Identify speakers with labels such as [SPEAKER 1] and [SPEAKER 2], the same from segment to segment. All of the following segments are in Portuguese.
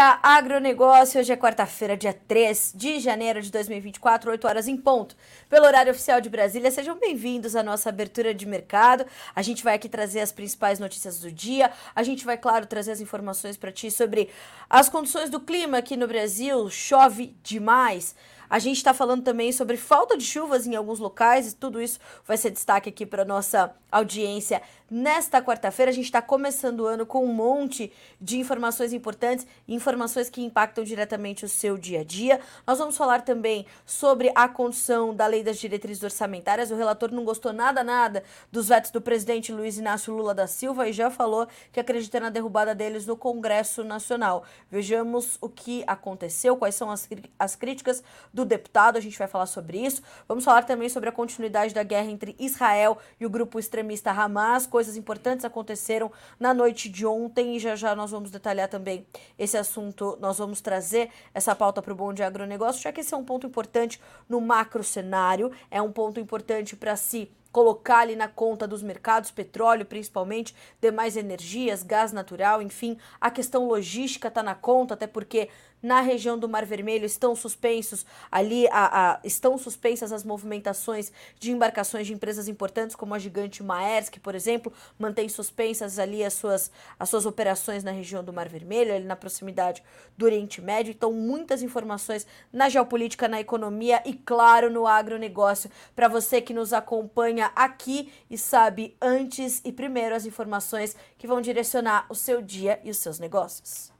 [SPEAKER 1] dia, agronegócio. Hoje é quarta-feira, dia 3 de janeiro de 2024, 8 horas em ponto, pelo horário oficial de Brasília. Sejam bem-vindos à nossa abertura de mercado. A gente vai aqui trazer as principais notícias do dia. A gente vai, claro, trazer as informações para ti sobre as condições do clima aqui no Brasil. Chove demais. A gente está falando também sobre falta de chuvas em alguns locais, e tudo isso vai ser destaque aqui para nossa audiência nesta quarta-feira. A gente está começando o ano com um monte de informações importantes, informações que impactam diretamente o seu dia a dia. Nós vamos falar também sobre a condição da lei das diretrizes orçamentárias. O relator não gostou nada, nada dos vetos do presidente Luiz Inácio Lula da Silva e já falou que acredita na derrubada deles no Congresso Nacional. Vejamos o que aconteceu, quais são as, as críticas do deputado, a gente vai falar sobre isso. Vamos falar também sobre a continuidade da guerra entre Israel e o grupo extremista Hamas, coisas importantes aconteceram na noite de ontem e já já nós vamos detalhar também esse assunto. Nós vamos trazer essa pauta para o Bom de Agronegócio, já que esse é um ponto importante no macro cenário, é um ponto importante para se colocar ali na conta dos mercados, petróleo principalmente, demais energias, gás natural, enfim, a questão logística está na conta, até porque na região do Mar Vermelho estão suspensos ali a, a, estão suspensas as movimentações de embarcações de empresas importantes como a gigante Maersk, por exemplo, mantém suspensas ali as suas, as suas operações na região do Mar Vermelho, ali na proximidade do Oriente Médio. Então, muitas informações na geopolítica, na economia e, claro, no agronegócio. Para você que nos acompanha aqui e sabe antes e primeiro as informações que vão direcionar o seu dia e os seus negócios.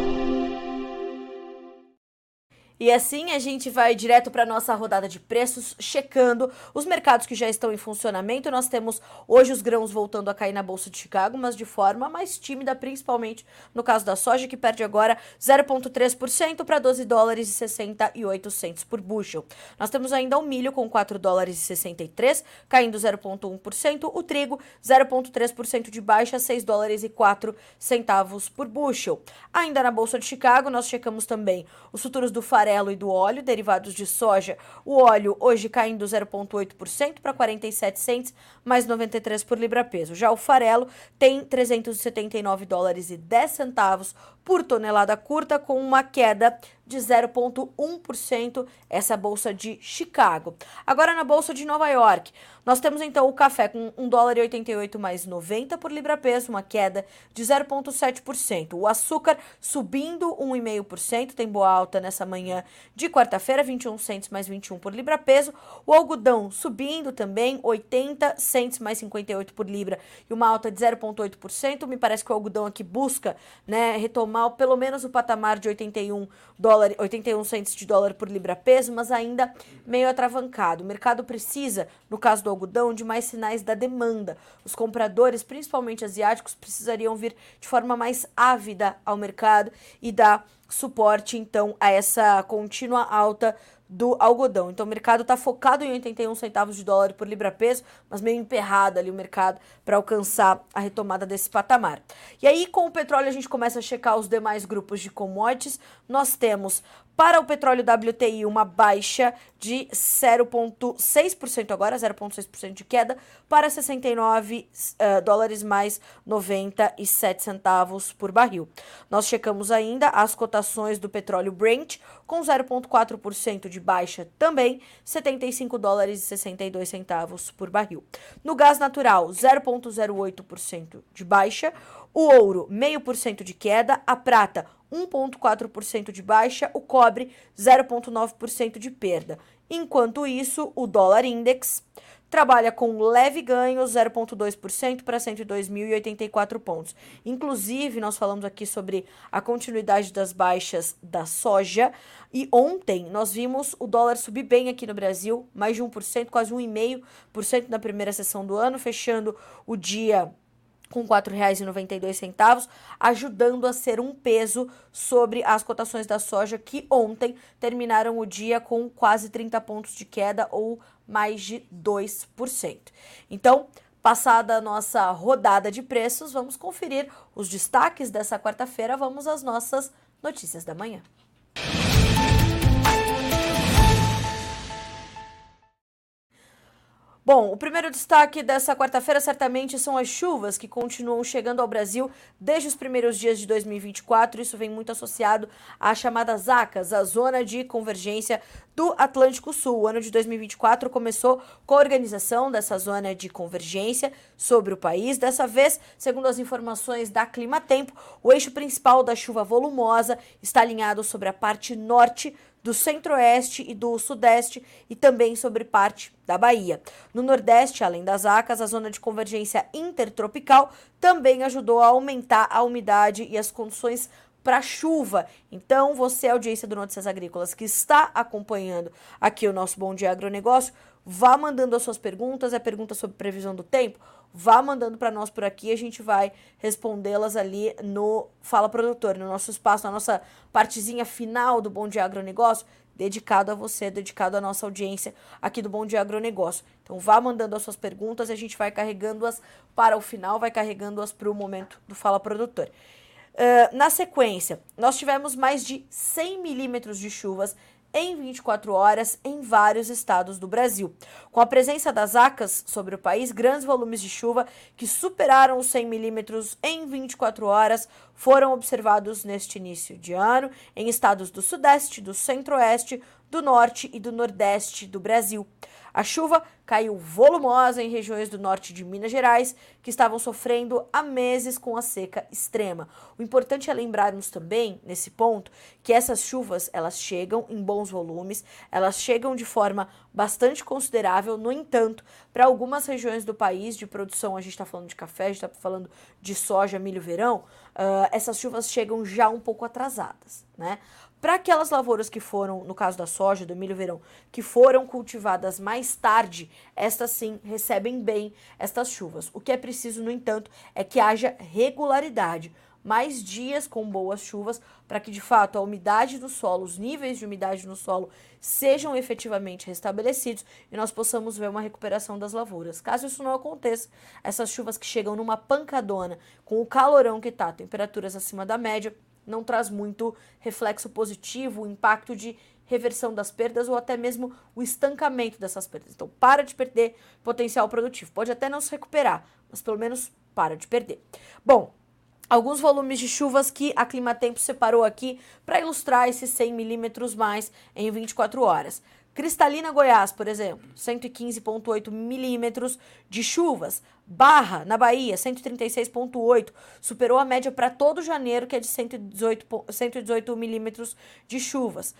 [SPEAKER 1] E assim a gente vai direto para nossa rodada de preços, checando os mercados que já estão em funcionamento. Nós temos hoje os grãos voltando a cair na bolsa de Chicago, mas de forma mais tímida, principalmente no caso da soja, que perde agora 0,3% para 12 dólares e 68 centos por bushel. Nós temos ainda o milho com 4 dólares e 63, caindo 0,1%, o trigo 0,3% de baixa, 6 dólares e 4 centavos por bushel. Ainda na bolsa de Chicago, nós checamos também os futuros do farelo farelo e do óleo, derivados de soja. O óleo hoje caindo 0,8% para 47 cents, mais 93 por libra-peso. Já o farelo tem 379 dólares e 10 centavos por tonelada curta, com uma queda de 0,1%, essa bolsa de Chicago. Agora na bolsa de Nova York, nós temos então o café com 1 dólar e 88 mais 90 por libra-peso, uma queda de 0,7%. O açúcar subindo 1,5%, tem boa alta nessa manhã de quarta-feira, 21 cents mais 21 por libra-peso. O algodão subindo também, 80 cents mais 58 por libra e uma alta de 0,8%. Me parece que o algodão aqui busca, né, retomar pelo menos o patamar de 81 dólares, 81 centos de dólar por libra peso, mas ainda meio atravancado. O mercado precisa, no caso do algodão, de mais sinais da demanda. Os compradores, principalmente asiáticos, precisariam vir de forma mais ávida ao mercado e dar suporte então a essa contínua alta do algodão. Então o mercado está focado em 81 centavos de dólar por libra-peso, mas meio emperrado ali o mercado para alcançar a retomada desse patamar. E aí com o petróleo a gente começa a checar os demais grupos de commodities. Nós temos para o petróleo WTI, uma baixa de 0,6% agora, 0,6% de queda, para 69 uh, dólares mais 97 centavos por barril. Nós checamos ainda as cotações do petróleo Brent, com 0,4% de baixa também, 75 dólares e 62 centavos por barril. No gás natural, 0,08% de baixa, o ouro, 0,5% de queda, a prata, 1,4% de baixa, o cobre 0,9% de perda. Enquanto isso, o dólar index trabalha com leve ganho, 0,2% para 102.084 pontos. Inclusive, nós falamos aqui sobre a continuidade das baixas da soja. E ontem nós vimos o dólar subir bem aqui no Brasil, mais de 1%, quase 1,5% na primeira sessão do ano, fechando o dia com R$ 4,92, ajudando a ser um peso sobre as cotações da soja que ontem terminaram o dia com quase 30 pontos de queda ou mais de 2%. Então, passada a nossa rodada de preços, vamos conferir os destaques dessa quarta-feira, vamos às nossas notícias da manhã. Bom, o primeiro destaque dessa quarta-feira certamente são as chuvas que continuam chegando ao Brasil desde os primeiros dias de 2024. Isso vem muito associado às chamadas ACAS, a Zona de Convergência do Atlântico Sul. O ano de 2024 começou com a organização dessa zona de convergência sobre o país. Dessa vez, segundo as informações da Clima Tempo, o eixo principal da chuva volumosa está alinhado sobre a parte norte do centro-oeste e do sudeste e também sobre parte da Bahia. No nordeste, além das acas, a zona de convergência intertropical também ajudou a aumentar a umidade e as condições para chuva. Então, você, audiência do Notícias Agrícolas, que está acompanhando aqui o nosso Bom Dia Agronegócio, vá mandando as suas perguntas, é pergunta sobre previsão do tempo, vá mandando para nós por aqui, a gente vai respondê-las ali no Fala Produtor, no nosso espaço, na nossa partezinha final do Bom Dia Agronegócio, dedicado a você, dedicado à nossa audiência aqui do Bom Dia Agronegócio. Então vá mandando as suas perguntas e a gente vai carregando-as para o final, vai carregando-as para o momento do Fala Produtor. Uh, na sequência, nós tivemos mais de 100 milímetros de chuvas em 24 horas em vários estados do Brasil. Com a presença das ACAS sobre o país, grandes volumes de chuva que superaram os 100 milímetros em 24 horas foram observados neste início de ano em estados do Sudeste, do Centro-Oeste, do Norte e do Nordeste do Brasil. A chuva caiu volumosa em regiões do norte de Minas Gerais, que estavam sofrendo há meses com a seca extrema. O importante é lembrarmos também, nesse ponto, que essas chuvas elas chegam em bons volumes, elas chegam de forma bastante considerável, no entanto, para algumas regiões do país de produção, a gente está falando de café, a gente está falando de soja, milho, verão, uh, essas chuvas chegam já um pouco atrasadas, né? Para aquelas lavouras que foram, no caso da soja, do milho verão, que foram cultivadas mais tarde, estas sim recebem bem estas chuvas. O que é preciso, no entanto, é que haja regularidade, mais dias com boas chuvas, para que de fato a umidade do solo, os níveis de umidade no solo sejam efetivamente restabelecidos e nós possamos ver uma recuperação das lavouras. Caso isso não aconteça, essas chuvas que chegam numa pancadona, com o calorão que está, temperaturas acima da média, não traz muito reflexo positivo, impacto de reversão das perdas ou até mesmo o estancamento dessas perdas. Então, para de perder potencial produtivo. Pode até não se recuperar, mas pelo menos para de perder. Bom, alguns volumes de chuvas que a Climatempo separou aqui para ilustrar esses 100 milímetros mais em 24 horas. Cristalina Goiás, por exemplo, 115,8 milímetros de chuvas. Barra, na Bahia, 136,8. Superou a média para todo janeiro, que é de 118, 118 milímetros de chuvas.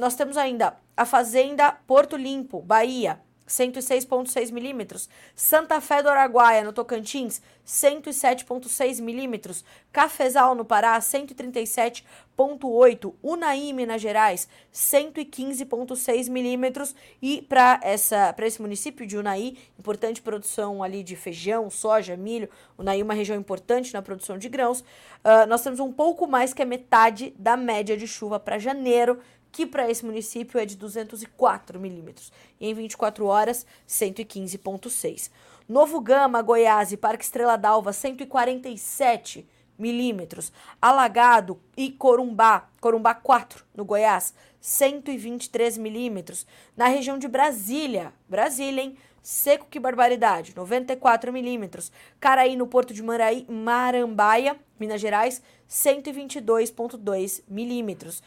[SPEAKER 1] Nós temos ainda a Fazenda Porto Limpo, Bahia, 106,6 milímetros. Santa Fé do Araguaia, no Tocantins, 107,6 milímetros. Cafezal, no Pará, 137,8. Unaí, Minas Gerais, 115,6 milímetros. E para esse município de Unaí, importante produção ali de feijão, soja, milho. Unaí, uma região importante na produção de grãos. Uh, nós temos um pouco mais que a metade da média de chuva para janeiro que para esse município é de 204 milímetros, e em 24 horas, 115,6. Novo Gama, Goiás e Parque Estrela d'Alva, 147 milímetros. Alagado e Corumbá, Corumbá 4, no Goiás, 123 milímetros. Na região de Brasília, Brasília, hein? Seco que barbaridade, 94 milímetros. Caraí, no porto de Marambaia, Minas Gerais, 122,2 milímetros.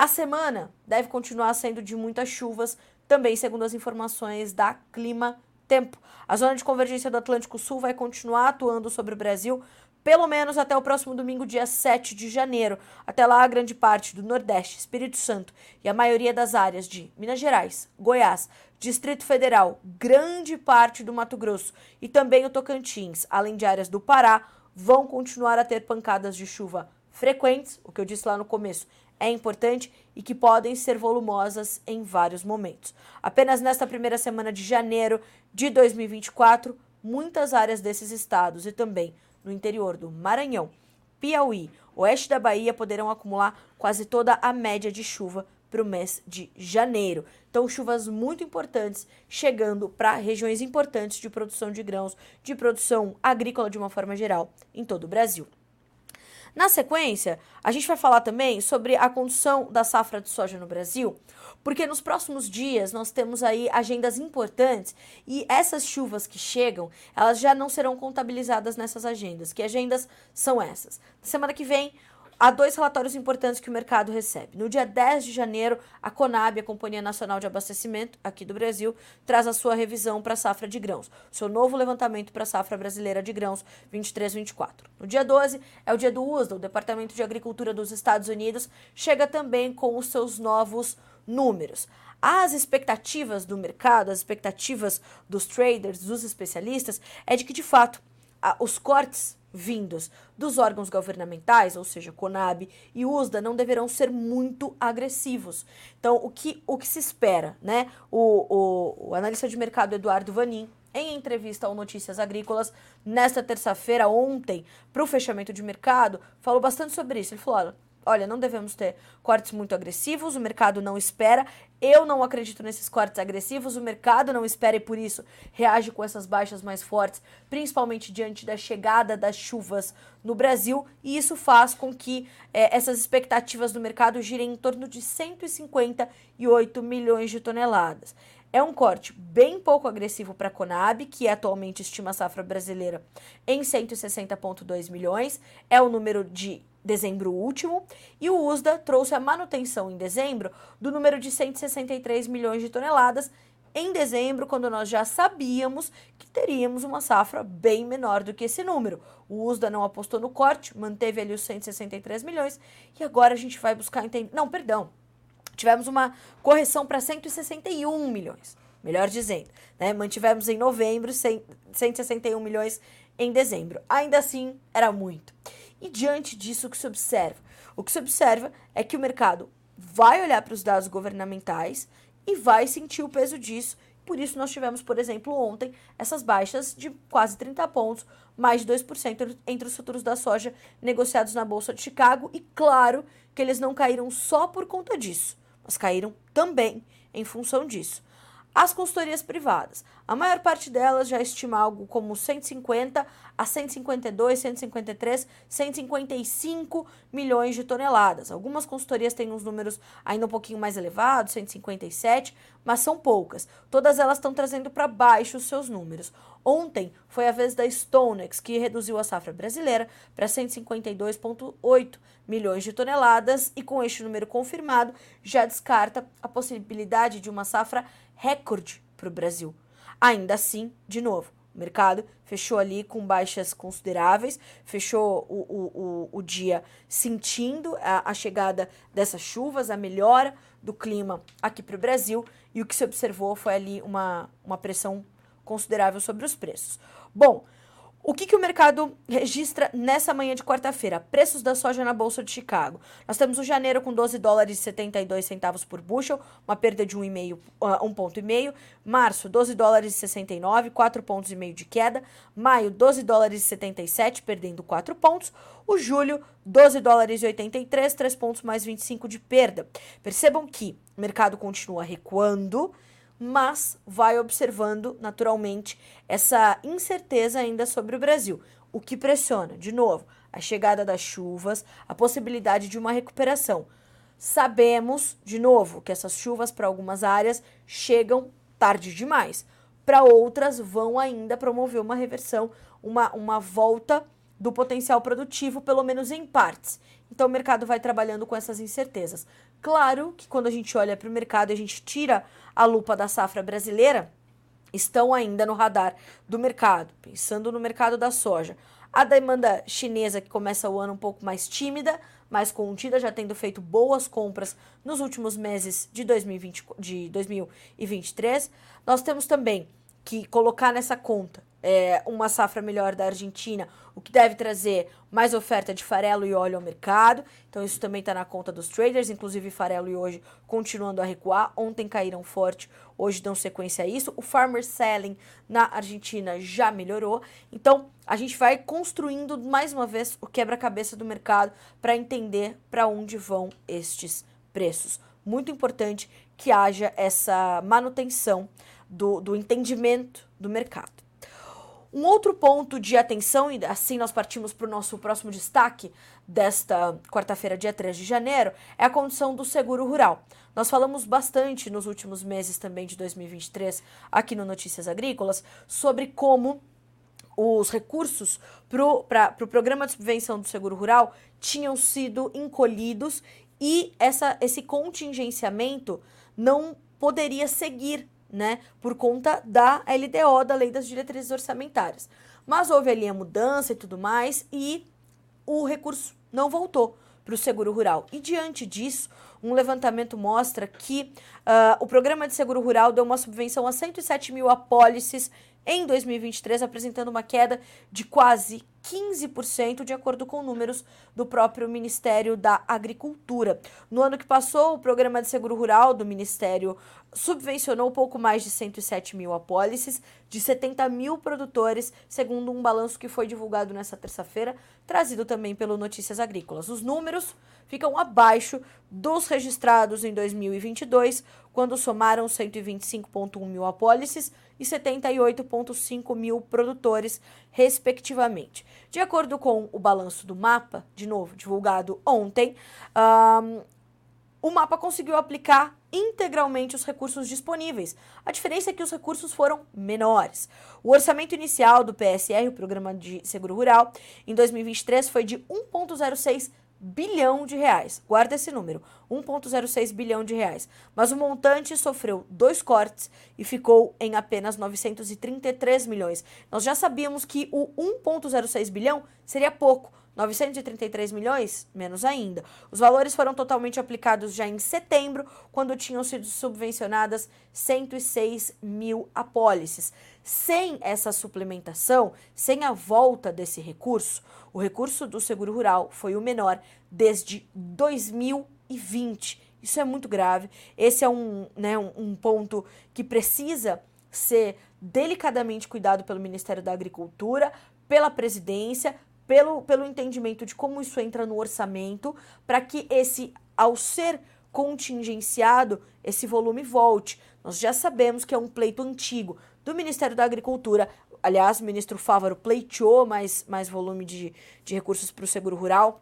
[SPEAKER 1] A semana deve continuar sendo de muitas chuvas, também segundo as informações da Clima Tempo. A zona de convergência do Atlântico Sul vai continuar atuando sobre o Brasil pelo menos até o próximo domingo, dia 7 de janeiro. Até lá, a grande parte do Nordeste, Espírito Santo e a maioria das áreas de Minas Gerais, Goiás, Distrito Federal, grande parte do Mato Grosso e também o Tocantins, além de áreas do Pará, vão continuar a ter pancadas de chuva frequentes, o que eu disse lá no começo, é importante e que podem ser volumosas em vários momentos. Apenas nesta primeira semana de janeiro de 2024, muitas áreas desses estados e também no interior do Maranhão, Piauí, oeste da Bahia poderão acumular quase toda a média de chuva para o mês de janeiro. Então, chuvas muito importantes chegando para regiões importantes de produção de grãos, de produção agrícola de uma forma geral em todo o Brasil. Na sequência, a gente vai falar também sobre a condição da safra de soja no Brasil, porque nos próximos dias nós temos aí agendas importantes e essas chuvas que chegam, elas já não serão contabilizadas nessas agendas. Que agendas são essas? Semana que vem, há dois relatórios importantes que o mercado recebe. No dia 10 de janeiro, a Conab, a Companhia Nacional de Abastecimento aqui do Brasil, traz a sua revisão para a safra de grãos, seu novo levantamento para a safra brasileira de grãos 23-24. No dia 12 é o dia do USDA, o Departamento de Agricultura dos Estados Unidos chega também com os seus novos números. As expectativas do mercado, as expectativas dos traders, dos especialistas, é de que, de fato, os cortes vindos dos órgãos governamentais, ou seja, Conab e USDA, não deverão ser muito agressivos. Então, o que, o que se espera, né? O, o, o analista de mercado Eduardo Vanin, em entrevista ao Notícias Agrícolas, nesta terça-feira, ontem, para o fechamento de mercado, falou bastante sobre isso. Ele falou: olha, olha, não devemos ter cortes muito agressivos, o mercado não espera. Eu não acredito nesses cortes agressivos, o mercado não espera e por isso reage com essas baixas mais fortes, principalmente diante da chegada das chuvas no Brasil, e isso faz com que é, essas expectativas do mercado girem em torno de 158 milhões de toneladas. É um corte bem pouco agressivo para a Conab, que atualmente estima a safra brasileira em 160,2 milhões. É o número de dezembro último, e o USDA trouxe a manutenção em dezembro do número de 163 milhões de toneladas em dezembro, quando nós já sabíamos que teríamos uma safra bem menor do que esse número. O USDA não apostou no corte, manteve ali os 163 milhões, e agora a gente vai buscar entender. Não, perdão. Tivemos uma correção para 161 milhões, melhor dizendo. Né? Mantivemos em novembro 100, 161 milhões em dezembro. Ainda assim, era muito. E diante disso, o que se observa? O que se observa é que o mercado vai olhar para os dados governamentais e vai sentir o peso disso. Por isso, nós tivemos, por exemplo, ontem, essas baixas de quase 30 pontos, mais de 2% entre os futuros da soja negociados na Bolsa de Chicago. E claro que eles não caíram só por conta disso, mas caíram também em função disso. As consultorias privadas, a maior parte delas já estima algo como 150 a 152, 153, 155 milhões de toneladas. Algumas consultorias têm uns números ainda um pouquinho mais elevados, 157, mas são poucas. Todas elas estão trazendo para baixo os seus números. Ontem foi a vez da Stonex, que reduziu a safra brasileira para 152,8 milhões de toneladas e com este número confirmado já descarta a possibilidade de uma safra recorde para o Brasil. Ainda assim, de novo, o mercado fechou ali com baixas consideráveis, fechou o, o, o, o dia sentindo a, a chegada dessas chuvas, a melhora do clima aqui para o Brasil, e o que se observou foi ali uma, uma pressão considerável sobre os preços. Bom, o que, que o mercado registra nessa manhã de quarta-feira? Preços da soja na Bolsa de Chicago. Nós temos o janeiro com 12 dólares e 72 centavos por bushel, uma perda de 1,5, uh, 1 ponto e meio. Março, 12 dólares e 69, 4 pontos e meio de queda. Maio, 12 dólares e 77, perdendo 4 pontos. O julho, 12 dólares e 83, 3 pontos mais 25 de perda. Percebam que o mercado continua recuando, mas vai observando naturalmente essa incerteza ainda sobre o Brasil, o que pressiona, de novo, a chegada das chuvas, a possibilidade de uma recuperação. Sabemos, de novo, que essas chuvas para algumas áreas chegam tarde demais, para outras vão ainda promover uma reversão, uma, uma volta do potencial produtivo, pelo menos em partes. Então o mercado vai trabalhando com essas incertezas. Claro que quando a gente olha para o mercado e a gente tira a lupa da safra brasileira, estão ainda no radar do mercado, pensando no mercado da soja. A demanda chinesa, que começa o ano um pouco mais tímida, mais contida, já tendo feito boas compras nos últimos meses de, 2020, de 2023. Nós temos também que colocar nessa conta é, uma safra melhor da Argentina, o que deve trazer mais oferta de farelo e óleo ao mercado. Então, isso também está na conta dos traders, inclusive farelo e hoje continuando a recuar. Ontem caíram forte, hoje dão sequência a isso. O farmer selling na Argentina já melhorou. Então, a gente vai construindo mais uma vez o quebra-cabeça do mercado para entender para onde vão estes preços. Muito importante que haja essa manutenção do, do entendimento do mercado. Um outro ponto de atenção, e assim nós partimos para o nosso próximo destaque desta quarta-feira, dia 3 de janeiro, é a condição do seguro rural. Nós falamos bastante nos últimos meses também de 2023, aqui no Notícias Agrícolas, sobre como os recursos para o pro programa de subvenção do seguro rural tinham sido encolhidos e essa, esse contingenciamento não poderia seguir né, por conta da LDO, da Lei das Diretrizes Orçamentárias. Mas houve ali a mudança e tudo mais e o recurso não voltou para o seguro rural. E diante disso, um levantamento mostra que uh, o programa de seguro rural deu uma subvenção a 107 mil apólices em 2023, apresentando uma queda de quase 15%, de acordo com números do próprio Ministério da Agricultura. No ano que passou, o programa de seguro rural do Ministério subvencionou pouco mais de 107 mil apólices de 70 mil produtores, segundo um balanço que foi divulgado nessa terça-feira, trazido também pelo Notícias Agrícolas. Os números ficam abaixo dos registrados em 2022, quando somaram 125,1 mil apólices e 78,5 mil produtores, respectivamente. De acordo com o balanço do mapa, de novo, divulgado ontem, um, o mapa conseguiu aplicar integralmente os recursos disponíveis. A diferença é que os recursos foram menores. O orçamento inicial do PSR, o Programa de Seguro Rural, em 2023 foi de 1,06 bilhão de reais. Guarda esse número, 1,06 bilhão de reais. Mas o montante sofreu dois cortes e ficou em apenas 933 milhões. Nós já sabíamos que o 1,06 bilhão seria pouco. 933 milhões? Menos ainda. Os valores foram totalmente aplicados já em setembro, quando tinham sido subvencionadas 106 mil apólices. Sem essa suplementação, sem a volta desse recurso, o recurso do seguro rural foi o menor desde 2020. Isso é muito grave. Esse é um, né, um, um ponto que precisa ser delicadamente cuidado pelo Ministério da Agricultura, pela presidência, pelo, pelo entendimento de como isso entra no orçamento, para que esse, ao ser contingenciado, esse volume volte. Nós já sabemos que é um pleito antigo do Ministério da Agricultura. Aliás, o ministro Fávaro pleiteou mais, mais volume de, de recursos para o seguro rural.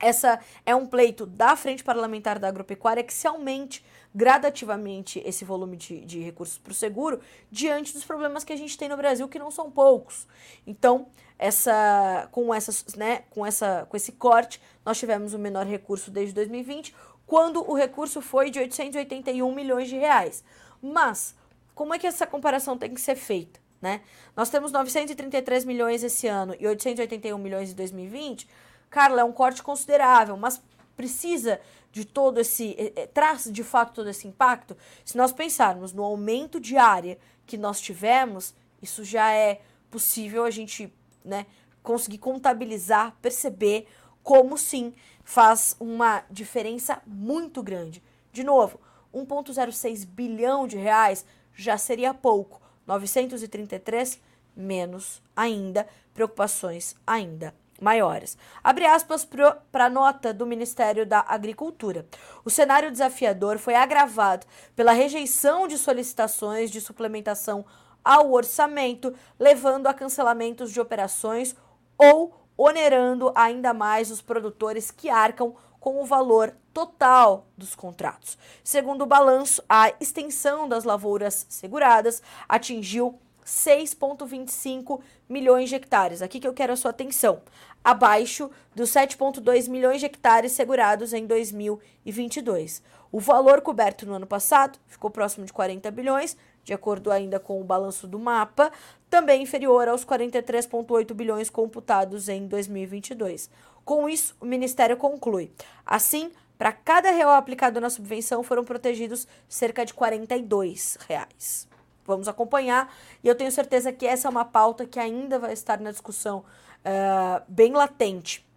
[SPEAKER 1] Essa é um pleito da Frente Parlamentar da Agropecuária que se aumente gradativamente esse volume de, de recursos para o seguro diante dos problemas que a gente tem no Brasil, que não são poucos. Então, essa, com, essas, né, com, essa, com esse corte, nós tivemos o menor recurso desde 2020, quando o recurso foi de 881 milhões de reais. Mas, como é que essa comparação tem que ser feita? Né? Nós temos 933 milhões esse ano e 881 milhões em 2020 Carla, é um corte considerável, mas precisa de todo esse. É, é, traz de fato todo esse impacto? Se nós pensarmos no aumento de área que nós tivemos, isso já é possível a gente né, conseguir contabilizar, perceber como sim faz uma diferença muito grande. De novo, 1,06 bilhão de reais já seria pouco. 933 menos ainda, preocupações ainda maiores. Abre aspas para a nota do Ministério da Agricultura. O cenário desafiador foi agravado pela rejeição de solicitações de suplementação ao orçamento, levando a cancelamentos de operações ou onerando ainda mais os produtores que arcam com o valor total dos contratos. Segundo o balanço, a extensão das lavouras seguradas atingiu 6,25 milhões de hectares. Aqui que eu quero a sua atenção. Abaixo dos 7,2 milhões de hectares segurados em 2022. O valor coberto no ano passado ficou próximo de 40 bilhões, de acordo ainda com o balanço do mapa, também inferior aos 43,8 bilhões computados em 2022. Com isso, o Ministério conclui. Assim, para cada real aplicado na subvenção foram protegidos cerca de 42 reais vamos acompanhar. E eu tenho certeza que essa é uma pauta que ainda vai estar na discussão uh, bem latente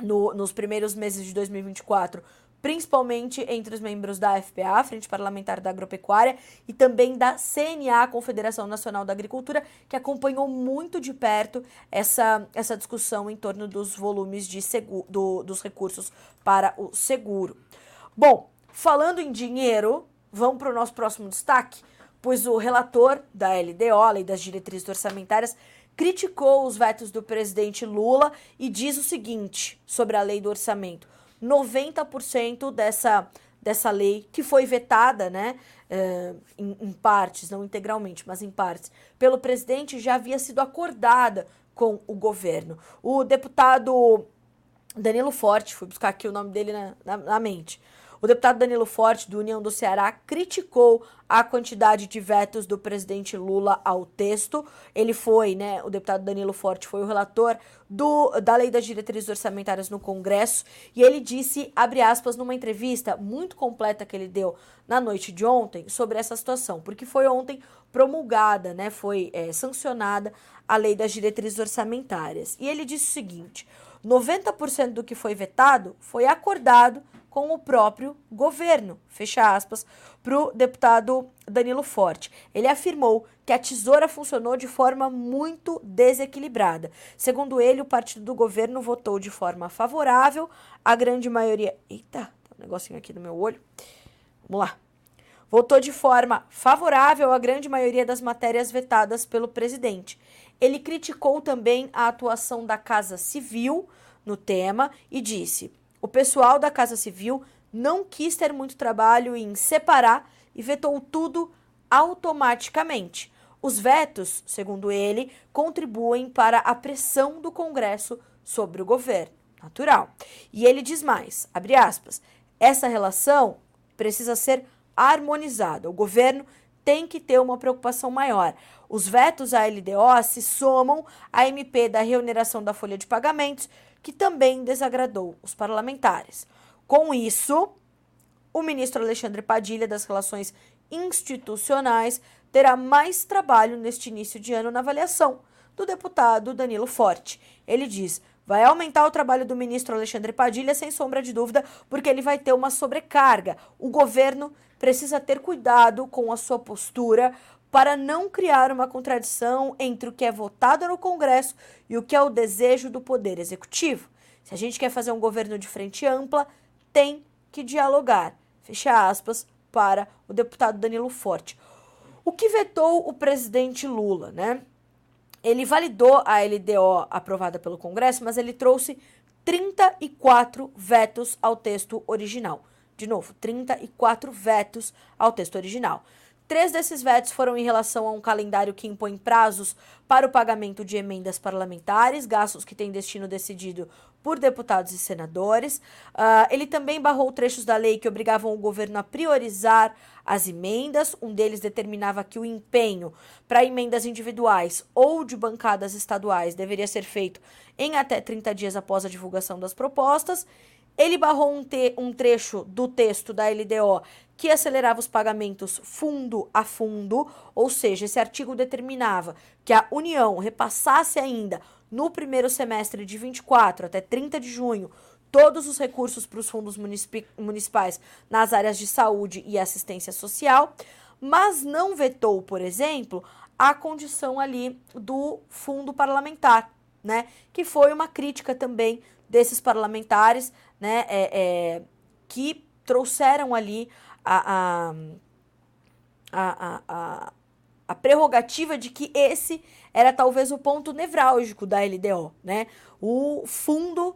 [SPEAKER 1] no, nos primeiros meses de 2024, principalmente entre os membros da FPA, Frente Parlamentar da Agropecuária, e também da CNA, Confederação Nacional da Agricultura, que acompanhou muito de perto essa, essa discussão em torno dos volumes de seguro, do, dos recursos para o seguro. Bom, falando em dinheiro, vamos para o nosso próximo destaque pois o relator da LDO, Lei das Diretrizes Orçamentárias, criticou os vetos do presidente Lula e diz o seguinte sobre a lei do orçamento: 90% dessa, dessa lei que foi vetada, né, uh, em, em partes, não integralmente, mas em partes, pelo presidente já havia sido acordada com o governo. O deputado Danilo Forte, fui buscar aqui o nome dele na, na, na mente. O deputado Danilo Forte, do União do Ceará, criticou a quantidade de vetos do presidente Lula ao texto. Ele foi, né, o deputado Danilo Forte foi o relator do, da Lei das Diretrizes Orçamentárias no Congresso, e ele disse, abre aspas, numa entrevista muito completa que ele deu na noite de ontem sobre essa situação, porque foi ontem promulgada, né, foi é, sancionada a Lei das Diretrizes Orçamentárias. E ele disse o seguinte: 90% do que foi vetado foi acordado com o próprio governo, fecha aspas, para o deputado Danilo Forte. Ele afirmou que a tesoura funcionou de forma muito desequilibrada. Segundo ele, o partido do governo votou de forma favorável, a grande maioria. Eita, tá um negocinho aqui no meu olho. Vamos lá. Votou de forma favorável a grande maioria das matérias vetadas pelo presidente. Ele criticou também a atuação da Casa Civil no tema e disse: o pessoal da Casa Civil não quis ter muito trabalho em separar e vetou tudo automaticamente. Os vetos, segundo ele, contribuem para a pressão do Congresso sobre o governo. Natural. E ele diz mais, abre aspas, essa relação precisa ser harmonizada. O governo tem que ter uma preocupação maior. Os vetos à LDO se somam à MP da reoneração da folha de pagamentos, que também desagradou os parlamentares. Com isso, o ministro Alexandre Padilha das Relações Institucionais terá mais trabalho neste início de ano na avaliação do deputado Danilo Forte. Ele diz: vai aumentar o trabalho do ministro Alexandre Padilha, sem sombra de dúvida, porque ele vai ter uma sobrecarga. O governo precisa ter cuidado com a sua postura para não criar uma contradição entre o que é votado no Congresso e o que é o desejo do Poder Executivo. Se a gente quer fazer um governo de frente ampla, tem que dialogar. Fecha aspas para o deputado Danilo Forte. O que vetou o presidente Lula, né? Ele validou a LDO aprovada pelo Congresso, mas ele trouxe 34 vetos ao texto original. De novo, 34 vetos ao texto original. Três desses vetos foram em relação a um calendário que impõe prazos para o pagamento de emendas parlamentares, gastos que têm destino decidido por deputados e senadores. Uh, ele também barrou trechos da lei que obrigavam o governo a priorizar as emendas. Um deles determinava que o empenho para emendas individuais ou de bancadas estaduais deveria ser feito em até 30 dias após a divulgação das propostas. Ele barrou um, te um trecho do texto da LDO que acelerava os pagamentos fundo a fundo, ou seja, esse artigo determinava que a União repassasse ainda no primeiro semestre de 24 até 30 de junho todos os recursos para os fundos municipais nas áreas de saúde e assistência social, mas não vetou, por exemplo, a condição ali do fundo parlamentar, né? Que foi uma crítica também desses parlamentares, né? É, é, que trouxeram ali a, a, a, a, prerrogativa de que esse era talvez o ponto nevrálgico da LDO, né? O fundo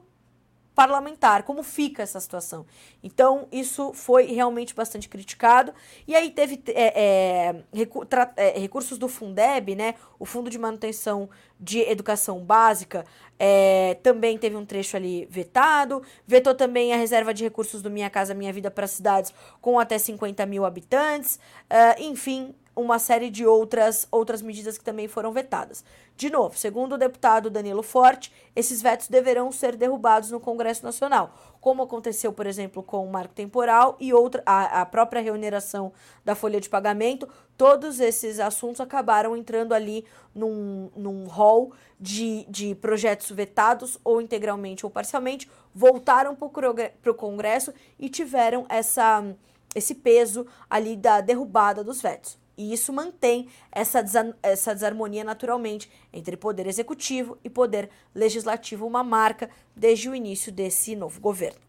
[SPEAKER 1] parlamentar, como fica essa situação. Então, isso foi realmente bastante criticado. E aí teve é, é, recu é, recursos do Fundeb, né? O Fundo de Manutenção de Educação Básica, é, também teve um trecho ali vetado. Vetou também a reserva de recursos do Minha Casa Minha Vida para cidades com até 50 mil habitantes. Uh, enfim, uma série de outras, outras medidas que também foram vetadas. De novo, segundo o deputado Danilo Forte, esses vetos deverão ser derrubados no Congresso Nacional, como aconteceu, por exemplo, com o marco temporal e outra, a, a própria reoneração da folha de pagamento. Todos esses assuntos acabaram entrando ali num, num hall de, de projetos vetados, ou integralmente ou parcialmente, voltaram para o Congresso e tiveram essa, esse peso ali da derrubada dos vetos. E isso mantém essa, essa desarmonia naturalmente entre poder executivo e poder legislativo, uma marca desde o início desse novo governo.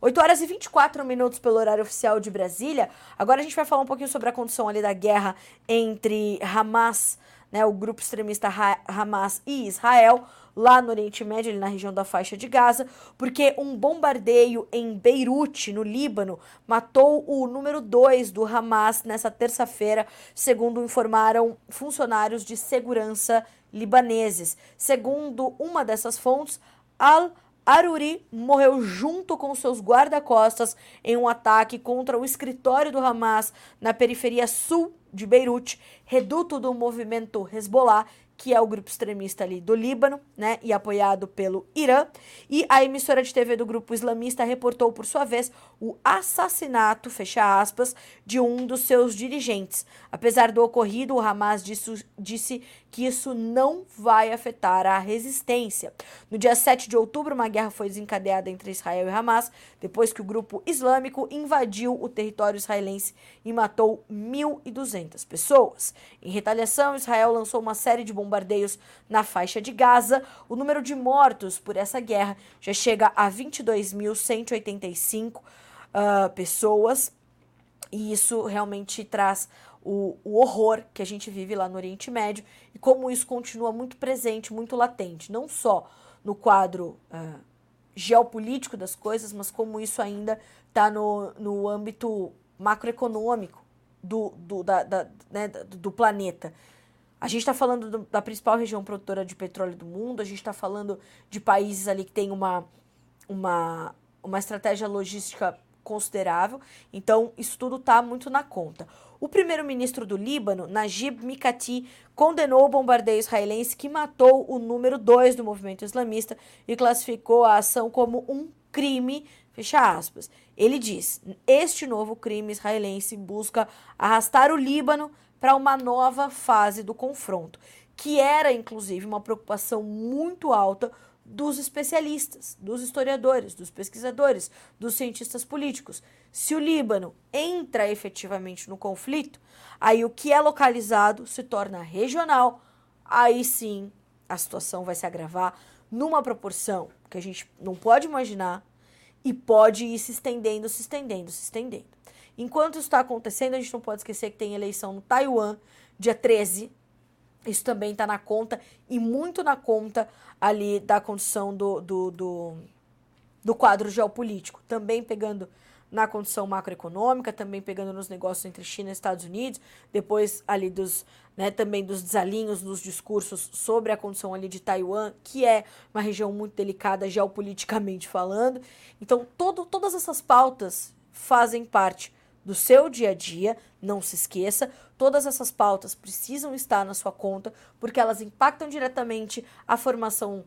[SPEAKER 1] 8 horas e 24 minutos pelo horário oficial de Brasília. Agora a gente vai falar um pouquinho sobre a condição ali da guerra entre Hamas né, o grupo extremista Hamas e Israel, lá no Oriente Médio, ali na região da faixa de Gaza, porque um bombardeio em Beirute, no Líbano, matou o número 2 do Hamas nessa terça-feira, segundo informaram funcionários de segurança libaneses. Segundo uma dessas fontes, Al Aruri morreu junto com seus guarda-costas em um ataque contra o escritório do Hamas na periferia sul de Beirute, reduto do movimento Hezbollah, que é o grupo extremista ali do Líbano, né, e apoiado pelo Irã, e a emissora de TV do grupo islamista reportou por sua vez o assassinato, fecha aspas, de um dos seus dirigentes. Apesar do ocorrido, o Hamas disse, disse que isso não vai afetar a resistência. No dia 7 de outubro, uma guerra foi desencadeada entre Israel e Hamas, depois que o grupo islâmico invadiu o território israelense e matou 1.200 pessoas. Em retaliação, Israel lançou uma série de bombardeios na faixa de Gaza. O número de mortos por essa guerra já chega a 22.185 uh, ah, pessoas. E isso realmente traz o, o horror que a gente vive lá no Oriente Médio e como isso continua muito presente, muito latente, não só no quadro uh, geopolítico das coisas, mas como isso ainda está no, no âmbito macroeconômico do, do, da, da, né, do planeta. A gente está falando do, da principal região produtora de petróleo do mundo, a gente está falando de países ali que tem uma, uma, uma estratégia logística considerável, então isso tudo está muito na conta. O primeiro-ministro do Líbano, Najib Mikati, condenou o bombardeio israelense que matou o número 2 do movimento islamista e classificou a ação como um crime, fecha aspas. Ele diz: "Este novo crime israelense busca arrastar o Líbano para uma nova fase do confronto, que era inclusive uma preocupação muito alta dos especialistas, dos historiadores, dos pesquisadores, dos cientistas políticos. Se o Líbano entra efetivamente no conflito, aí o que é localizado se torna regional, aí sim a situação vai se agravar numa proporção que a gente não pode imaginar e pode ir se estendendo, se estendendo, se estendendo. Enquanto isso está acontecendo, a gente não pode esquecer que tem eleição no Taiwan, dia 13, isso também está na conta e muito na conta ali da condição do, do, do, do quadro geopolítico. Também pegando na condição macroeconômica, também pegando nos negócios entre China e Estados Unidos, depois ali dos, né, também dos desalinhos nos discursos sobre a condição ali de Taiwan, que é uma região muito delicada geopoliticamente falando. Então, todo, todas essas pautas fazem parte do seu dia a dia, não se esqueça, todas essas pautas precisam estar na sua conta, porque elas impactam diretamente a formação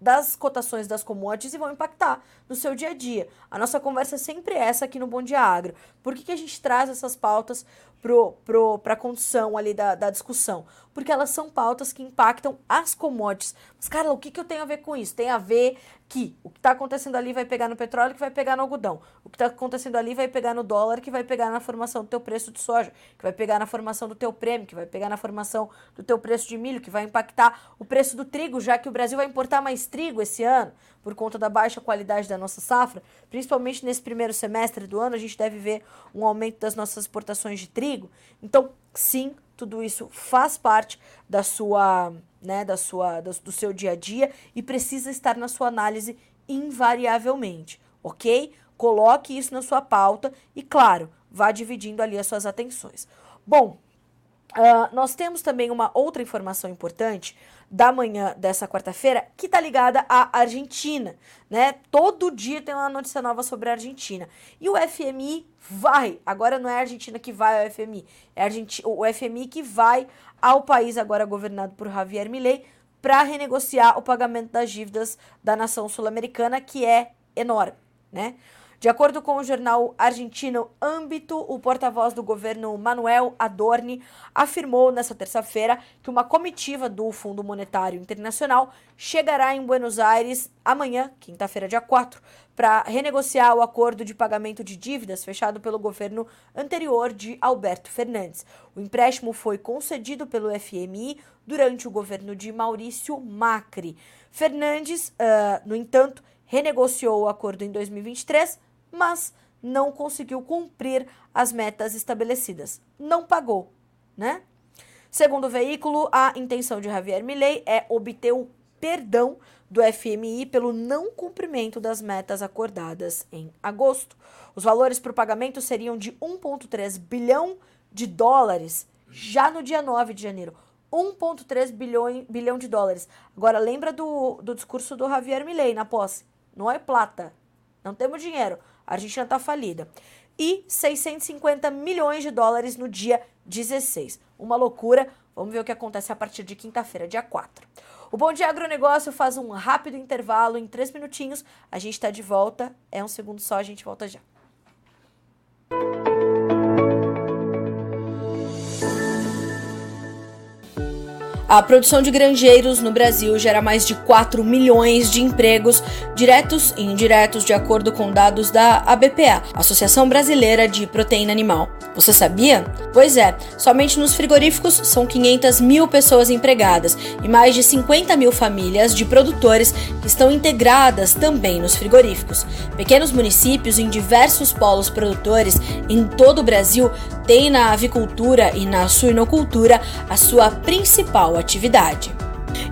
[SPEAKER 1] das cotações das commodities e vão impactar no seu dia a dia. A nossa conversa é sempre essa aqui no Bom Dia Agro. Por que, que a gente traz essas pautas para pro, pro, a condição ali da, da discussão? Porque elas são pautas que impactam as commodities. Mas, cara, o que, que eu tenho a ver com isso? Tem a ver que o que está acontecendo ali vai pegar no petróleo, que vai pegar no algodão. O que está acontecendo ali vai pegar no dólar, que vai pegar na formação do teu preço de soja, que vai pegar na formação do teu prêmio, que vai pegar na formação do teu preço de milho, que vai impactar o preço do trigo, já que o Brasil vai importar mais trigo esse ano por conta da baixa qualidade da nossa safra, principalmente nesse primeiro semestre do ano, a gente deve ver um aumento das nossas exportações de trigo. Então, sim, tudo isso faz parte da sua, né, da sua, do seu dia a dia e precisa estar na sua análise invariavelmente, ok? Coloque isso na sua pauta e, claro, vá dividindo ali as suas atenções. Bom, uh, nós temos também uma outra informação importante da manhã dessa quarta-feira, que tá ligada à Argentina, né? Todo dia tem uma notícia nova sobre a Argentina. E o FMI vai, agora não é a Argentina que vai ao FMI, é o FMI que vai ao país agora governado por Javier Milei para renegociar o pagamento das dívidas da nação sul-americana, que é enorme, né? De acordo com o jornal argentino Âmbito, o porta-voz do governo Manuel Adorni afirmou nesta terça-feira que uma comitiva do Fundo Monetário Internacional chegará em Buenos Aires amanhã, quinta-feira, dia 4, para renegociar o acordo de pagamento de dívidas fechado pelo governo anterior de Alberto Fernandes. O empréstimo foi concedido pelo FMI durante o governo de Maurício Macri. Fernandes, uh, no entanto, renegociou o acordo em 2023 mas não conseguiu cumprir as metas estabelecidas. Não pagou, né? Segundo o veículo, a intenção de Javier Milei é obter o perdão do FMI pelo não cumprimento das metas acordadas em agosto. Os valores para o pagamento seriam de 1,3 bilhão de dólares já no dia 9 de janeiro. 1,3 bilhão, bilhão de dólares. Agora, lembra do, do discurso do Javier Milei na posse. Não é plata. Não temos dinheiro. A Argentina está falida. E 650 milhões de dólares no dia 16. Uma loucura. Vamos ver o que acontece a partir de quinta-feira, dia 4. O Bom Dia Agronegócio faz um rápido intervalo em três minutinhos. A gente está de volta. É um segundo só, a gente volta já. A produção de granjeiros no Brasil gera mais de 4 milhões de empregos, diretos e indiretos, de acordo com dados da ABPA, Associação Brasileira de Proteína Animal. Você sabia? Pois é, somente nos frigoríficos são 500 mil pessoas empregadas e mais de 50 mil famílias de produtores que estão integradas também nos frigoríficos. Pequenos municípios em diversos polos produtores em todo o Brasil têm na avicultura e na suinocultura a sua principal atividade.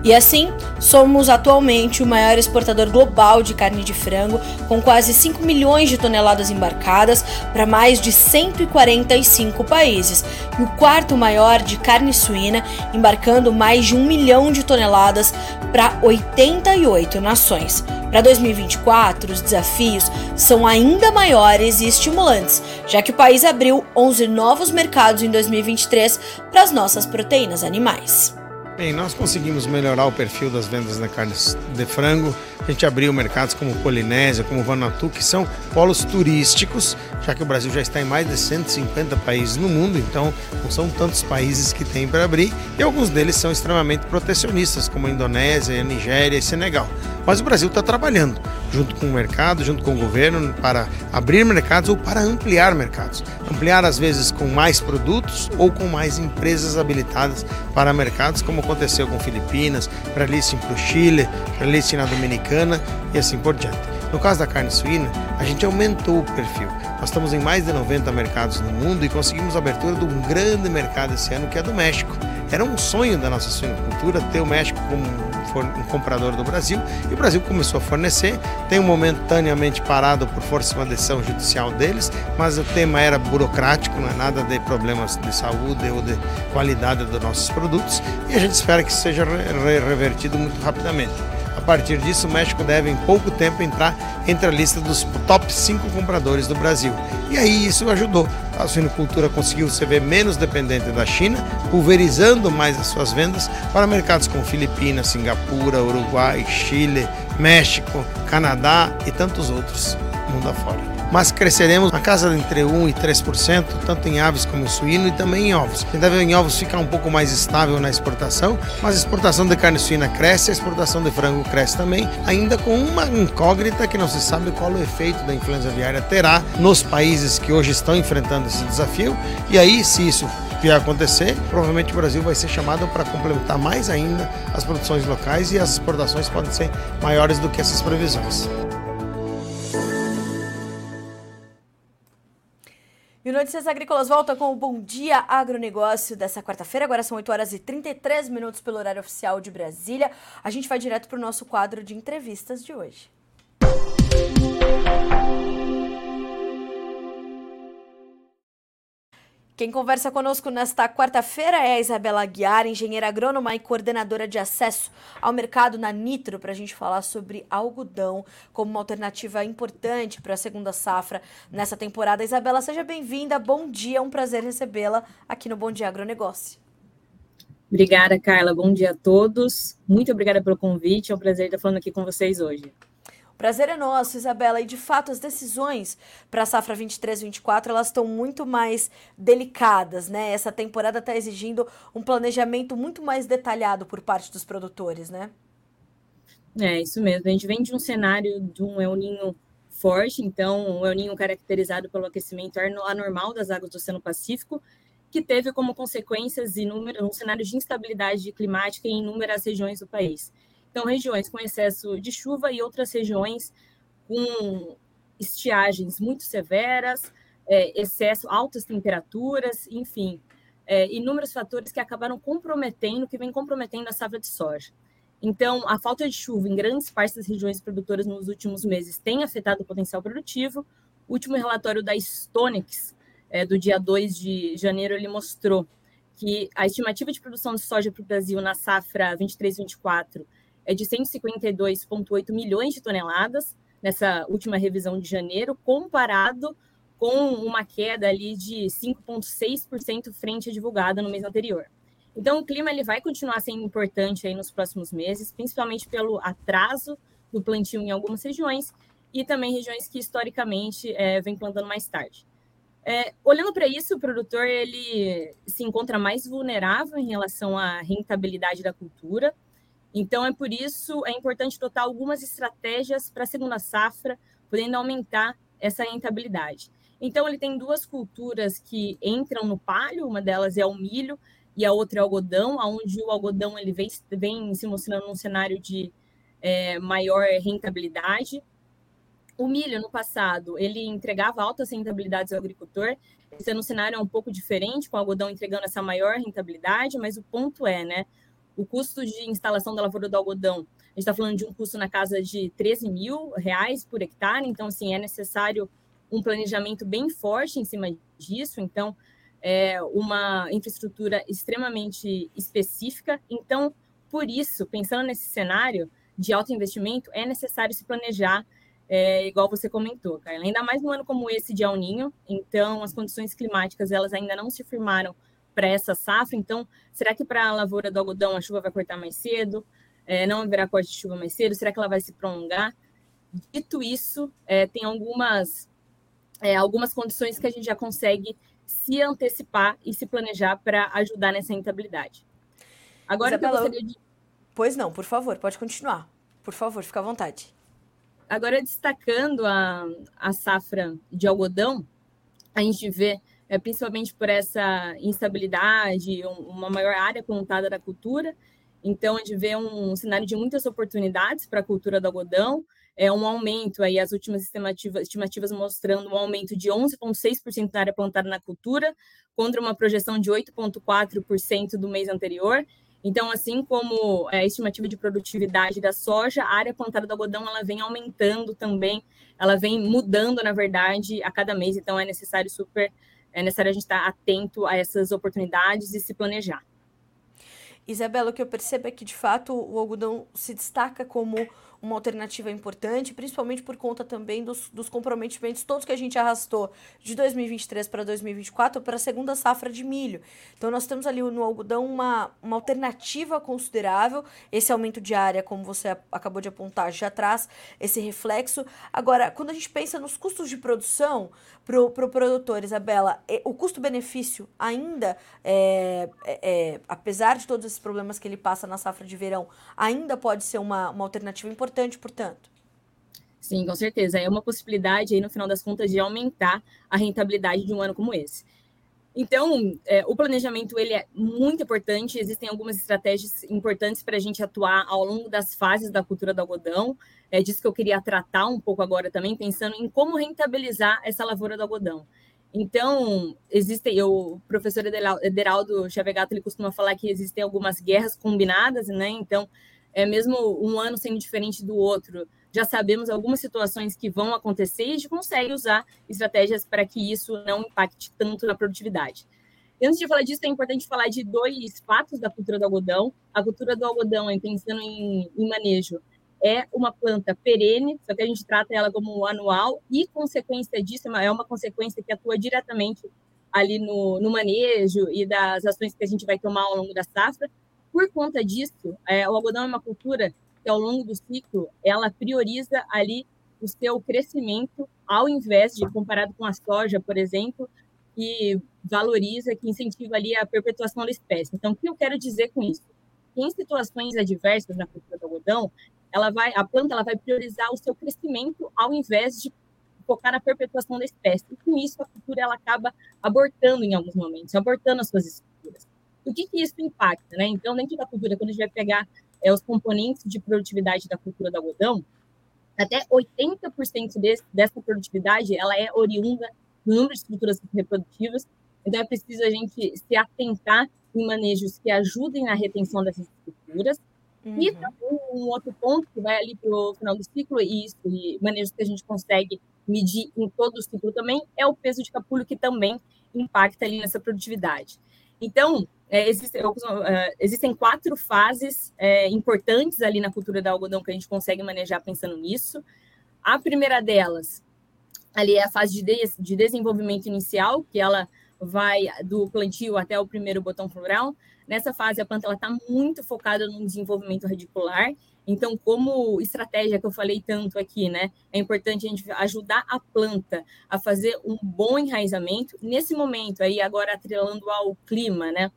[SPEAKER 1] E assim, somos atualmente o maior exportador global de carne de frango, com quase 5 milhões de toneladas embarcadas para mais de 145 países, e o quarto maior de carne suína, embarcando mais de um milhão de toneladas para 88 nações. Para 2024, os desafios são ainda maiores e estimulantes, já que o país abriu 11 novos mercados em 2023 para as nossas proteínas animais.
[SPEAKER 2] Bem, nós conseguimos melhorar o perfil das vendas de carnes de frango. A gente abriu mercados como Polinésia, como Vanuatu, que são polos turísticos, já que o Brasil já está em mais de 150 países no mundo, então não são tantos países que tem para abrir, e alguns deles são extremamente protecionistas, como a Indonésia, a Nigéria e Senegal. Mas o Brasil está trabalhando junto com o mercado, junto com o governo, para abrir mercados ou para ampliar mercados. Ampliar, às vezes, com mais produtos ou com mais empresas habilitadas para mercados, como aconteceu com Filipinas, para listing para o Chile, para listing na Dominicana e assim por diante. No caso da carne suína, a gente aumentou o perfil. Nós estamos em mais de 90 mercados no mundo e conseguimos a abertura de um grande mercado esse ano, que é do México. Era um sonho da nossa suinocultura ter o México como um comprador do Brasil e o Brasil começou a fornecer. Tem momentaneamente parado por força de uma decisão judicial deles, mas o tema era burocrático, não é nada de problemas de saúde ou de qualidade dos nossos produtos e a gente espera que seja revertido muito rapidamente. A partir disso, o México deve em pouco tempo entrar entre a lista dos top 5 compradores do Brasil. E aí isso ajudou. A suinocultura conseguiu se ver menos dependente da China, pulverizando mais as suas vendas para mercados como Filipinas, Singapura, Uruguai, Chile, México, Canadá e tantos outros mundo afora mas cresceremos na casa entre 1 e 3%, tanto em aves como em suíno e também em ovos. A gente deve em ovos ficar um pouco mais estável na exportação, mas a exportação de carne suína cresce, a exportação de frango cresce também, ainda com uma incógnita que não se sabe qual o efeito da influenza aviária terá nos países que hoje estão enfrentando esse desafio. E aí, se isso vier acontecer, provavelmente o Brasil vai ser chamado para complementar mais ainda as produções locais e as exportações podem ser maiores do que essas previsões.
[SPEAKER 1] E Notícias Agrícolas volta com o Bom Dia Agronegócio dessa quarta-feira. Agora são 8 horas e 33 minutos pelo horário oficial de Brasília. A gente vai direto para o nosso quadro de entrevistas de hoje. Quem conversa conosco nesta quarta-feira é a Isabela Aguiar, engenheira agrônoma e coordenadora de acesso ao mercado na Nitro, para a gente falar sobre algodão como uma alternativa importante para a segunda safra nessa temporada. Isabela, seja bem-vinda, bom dia, é um prazer recebê-la aqui no Bom Dia Agronegócio.
[SPEAKER 3] Obrigada, Carla, bom dia a todos. Muito obrigada pelo convite, é um prazer estar falando aqui com vocês hoje.
[SPEAKER 1] Prazer é nosso, Isabela. E de fato, as decisões para a safra 23-24 elas estão muito mais delicadas, né? Essa temporada está exigindo um planejamento muito mais detalhado por parte dos produtores, né?
[SPEAKER 3] É, isso mesmo. A gente vem de um cenário de um El Ninho forte, então, um El Ninho caracterizado pelo aquecimento anormal das águas do Oceano Pacífico, que teve como consequências inúmeras, um cenário de instabilidade climática em inúmeras regiões do país. Então, regiões com excesso de chuva e outras regiões com estiagens muito severas, é, excesso, altas temperaturas, enfim. é, inúmeros fatores que acabaram comprometendo, que vem comprometendo a safra de soja. Então, a falta de chuva em grandes partes das regiões produtoras nos últimos meses tem afetado o potencial produtivo. O último relatório da Stonex, é, do dia 2 de janeiro, ele mostrou que a estimativa de produção de soja para o Brasil na safra 23-24 é de 152,8 milhões de toneladas nessa última revisão de janeiro, comparado com uma queda ali de 5,6% frente à divulgada no mês anterior. Então, o clima ele vai continuar sendo importante aí nos próximos meses, principalmente pelo atraso do plantio em algumas regiões e também regiões que historicamente é, vem plantando mais tarde. É, olhando para isso, o produtor ele se encontra mais vulnerável em relação à rentabilidade da cultura. Então, é por isso é importante adotar algumas estratégias para a segunda safra, podendo aumentar essa rentabilidade. Então, ele tem duas culturas que entram no palio, uma delas é o milho e a outra é o algodão, onde o algodão ele vem, vem se mostrando num cenário de é, maior rentabilidade. O milho, no passado, ele entregava altas rentabilidades ao agricultor, esse ano o cenário é um pouco diferente, com o algodão entregando essa maior rentabilidade, mas o ponto é, né, o custo de instalação da lavoura do algodão, a gente está falando de um custo na casa de 13 mil reais por hectare, então, assim, é necessário um planejamento bem forte em cima disso, então é uma infraestrutura extremamente específica. Então, por isso, pensando nesse cenário de alto investimento, é necessário se planejar, é, igual você comentou, Carla. Ainda mais num ano como esse de El Ninho, então as condições climáticas elas ainda não se firmaram para essa safra. Então, será que para a lavoura do algodão a chuva vai cortar mais cedo? É, não haverá corte de chuva mais cedo? Será que ela vai se prolongar? Dito isso, é, tem algumas é, algumas condições que a gente já consegue se antecipar e se planejar para ajudar nessa rentabilidade.
[SPEAKER 1] Agora Isabela, eu gostaria de... Pois não, por favor, pode continuar. Por favor, fica à vontade.
[SPEAKER 3] Agora, destacando a, a safra de algodão, a gente vê, é, principalmente por essa instabilidade, um, uma maior área contada da cultura, então a gente vê um, um cenário de muitas oportunidades para a cultura do algodão, é um aumento aí, as últimas estimativas, estimativas mostrando um aumento de 11,6% na área plantada na cultura, contra uma projeção de 8,4% do mês anterior. Então, assim como é, a estimativa de produtividade da soja, a área plantada do algodão ela vem aumentando também, ela vem mudando, na verdade, a cada mês. Então, é necessário super, é necessário a gente estar atento a essas oportunidades e se planejar.
[SPEAKER 1] Isabela, o que eu percebo é que, de fato, o algodão se destaca como uma alternativa importante, principalmente por conta também dos, dos comprometimentos todos que a gente arrastou de 2023 para 2024 para a segunda safra de milho. Então, nós temos ali no algodão uma, uma alternativa considerável. Esse aumento de área, como você acabou de apontar, já traz esse reflexo. Agora, quando a gente pensa nos custos de produção para o pro produtor, Isabela, o custo-benefício ainda, é, é, é, apesar de todos esses problemas que ele passa na safra de verão, ainda pode ser uma, uma alternativa importante importante, portanto.
[SPEAKER 3] Sim, com certeza. É uma possibilidade aí, no final das contas, de aumentar a rentabilidade de um ano como esse. Então, é, o planejamento ele é muito importante. Existem algumas estratégias importantes para a gente atuar ao longo das fases da cultura do algodão. É disso que eu queria tratar um pouco agora também, pensando em como rentabilizar essa lavoura do algodão. Então, existem, o professor Ederaldo Chavegato, ele costuma falar que existem algumas guerras combinadas, né? Então, é mesmo um ano sendo diferente do outro, já sabemos algumas situações que vão acontecer e a gente consegue usar estratégias para que isso não impacte tanto na produtividade. Antes de falar disso, é importante falar de dois fatos da cultura do algodão. A cultura do algodão, pensando em, em manejo, é uma planta perene, só que a gente trata ela como anual, e consequência disso é uma consequência que atua diretamente ali no, no manejo e das ações que a gente vai tomar ao longo da safra, por conta disso, é, o algodão é uma cultura que, ao longo do ciclo, ela prioriza ali o seu crescimento, ao invés de, comparado com a soja, por exemplo, que valoriza, que incentiva ali a perpetuação da espécie. Então, o que eu quero dizer com isso? Em situações adversas na cultura do algodão, ela vai, a planta ela vai priorizar o seu crescimento ao invés de focar na perpetuação da espécie. E com isso, a cultura ela acaba abortando em alguns momentos, abortando as suas estruturas. O que, que isso impacta? Né? Então, dentro da cultura, quando a gente vai pegar é, os componentes de produtividade da cultura do algodão, até 80% desse, dessa produtividade ela é oriunda do número de estruturas reprodutivas Então, é preciso a gente se atentar em manejos que ajudem na retenção dessas estruturas. Uhum. E também um outro ponto que vai ali para o final do ciclo, e isso, e manejos que a gente consegue medir em todo o ciclo também, é o peso de capulho, que também impacta ali nessa produtividade. Então, é, existe, eu, é, existem quatro fases é, importantes ali na cultura do algodão que a gente consegue manejar pensando nisso. A primeira delas, ali é a fase de, de, de desenvolvimento inicial, que ela vai do plantio até o primeiro botão floral. Nessa fase, a planta está muito focada no desenvolvimento radicular. Então, como estratégia que eu falei tanto aqui, né? É importante a gente ajudar a planta a fazer um bom enraizamento. Nesse momento aí, agora atrelando ao clima, né?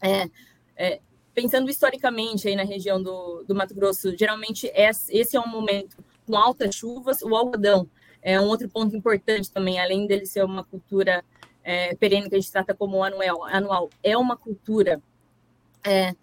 [SPEAKER 3] É, é, pensando historicamente aí na região do, do Mato Grosso, geralmente esse é um momento com altas chuvas. O algodão é um outro ponto importante também, além dele ser uma cultura é, perene que a gente trata como anual, anual é uma cultura é,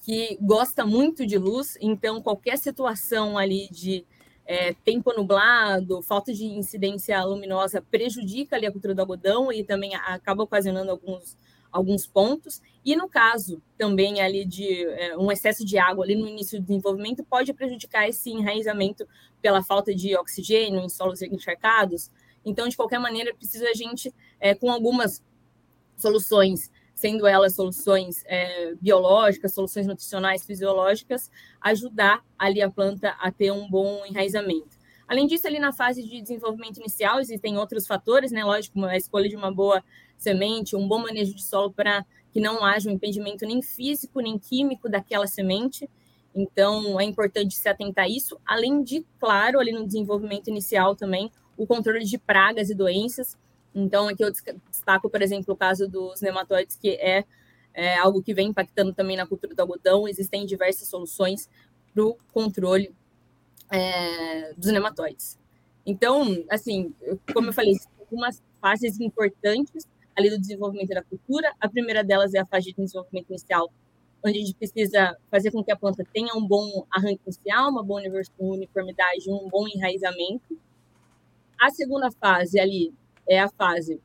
[SPEAKER 3] que gosta muito de luz, então qualquer situação ali de é, tempo nublado, falta de incidência luminosa prejudica ali a cultura do algodão e também acaba ocasionando alguns, alguns pontos. E no caso também ali de é, um excesso de água ali no início do desenvolvimento pode prejudicar esse enraizamento pela falta de oxigênio em solos encharcados, então, de qualquer maneira, precisa a gente, é, com algumas soluções, sendo elas soluções é, biológicas, soluções nutricionais, fisiológicas, ajudar ali a planta a ter um bom enraizamento. Além disso, ali na fase de desenvolvimento inicial, existem outros fatores, né? Lógico, a escolha de uma boa semente, um bom manejo de solo para que não haja um impedimento nem físico, nem químico daquela semente. Então, é importante se atentar a isso, além de, claro, ali no desenvolvimento inicial também, o controle de pragas e doenças. Então, aqui eu destaco, por exemplo, o caso dos nematóides, que é, é algo que vem impactando também na cultura do algodão. Existem diversas soluções para o controle é, dos nematóides. Então, assim, como eu falei, algumas fases importantes ali do desenvolvimento da cultura. A primeira delas é a fase de desenvolvimento inicial, onde a gente precisa fazer com que a planta tenha um bom arranque inicial, uma boa uniformidade, um bom enraizamento. A segunda fase ali é a fase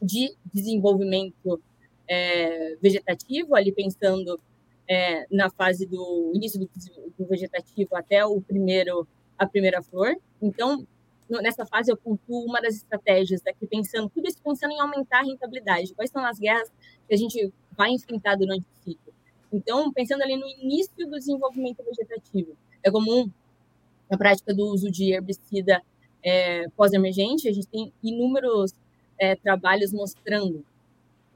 [SPEAKER 3] de desenvolvimento é, vegetativo, ali pensando é, na fase do início do, do, vegetativo até o primeiro a primeira flor. Então, nessa fase eu pontuo uma das estratégias daqui pensando tudo isso pensando em aumentar a rentabilidade. Quais são as guerras que a gente vai enfrentar durante o ciclo? Então, pensando ali no início do desenvolvimento vegetativo, é comum a prática do uso de herbicida é, pós-emergente, a gente tem inúmeros é, trabalhos mostrando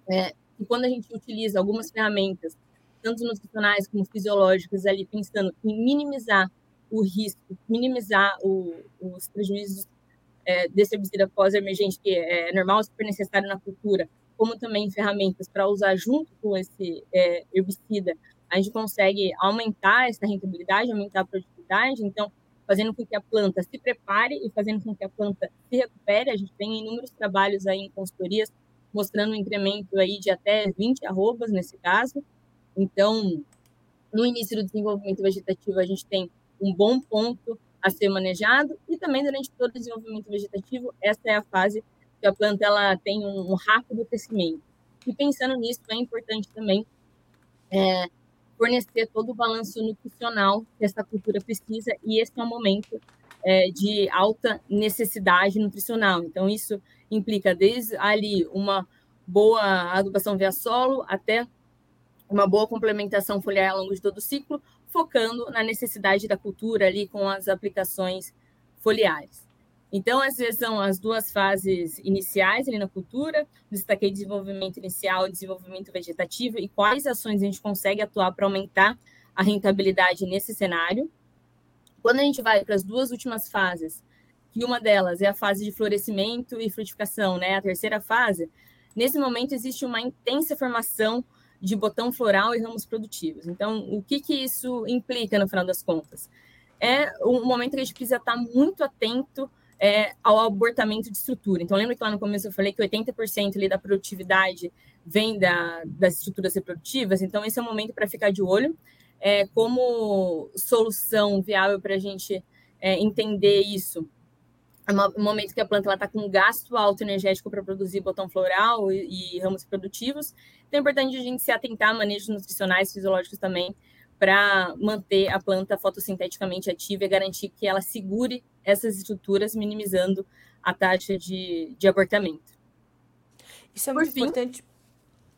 [SPEAKER 3] é, que quando a gente utiliza algumas ferramentas, tanto nutricionais como fisiológicas, ali pensando em minimizar o risco, minimizar o, os prejuízos é, desse herbicida pós-emergente, que é normal, super necessário na cultura, como também ferramentas para usar junto com esse é, herbicida, a gente consegue aumentar essa rentabilidade, aumentar a produtividade. Então, fazendo com que a planta se prepare e fazendo com que a planta se recupere. A gente tem inúmeros trabalhos aí em consultorias mostrando um incremento aí de até 20 arrobas nesse caso. Então, no início do desenvolvimento vegetativo, a gente tem um bom ponto a ser manejado e também durante todo o desenvolvimento vegetativo, essa é a fase que a planta ela tem um, rápido crescimento. E pensando nisso, é importante também é, fornecer todo o balanço nutricional que essa cultura precisa, e esse é um momento é, de alta necessidade nutricional. Então, isso implica desde ali uma boa adubação via solo até uma boa complementação foliar ao longo de todo o ciclo, focando na necessidade da cultura ali com as aplicações foliares. Então, essas são as duas fases iniciais ali na cultura. Destaquei desenvolvimento inicial desenvolvimento vegetativo e quais ações a gente consegue atuar para aumentar a rentabilidade nesse cenário. Quando a gente vai para as duas últimas fases, que uma delas é a fase de florescimento e frutificação, né? A terceira fase, nesse momento existe uma intensa formação de botão floral e ramos produtivos. Então, o que, que isso implica no final das contas? É um momento que a gente precisa estar muito atento é, ao abortamento de estrutura. Então, lembra que lá no começo eu falei que 80% ali da produtividade vem da, das estruturas reprodutivas? Então, esse é o momento para ficar de olho. É, como solução viável para a gente é, entender isso, é um momento que a planta está com gasto alto energético para produzir botão floral e, e, ramos produtivos. Então é importante a gente se atentar a manejos nutricionais, fisiológicos também, para manter a planta fotossinteticamente ativa e garantir que ela segure essas estruturas, minimizando a taxa de, de abortamento.
[SPEAKER 1] Isso é Por muito fim, importante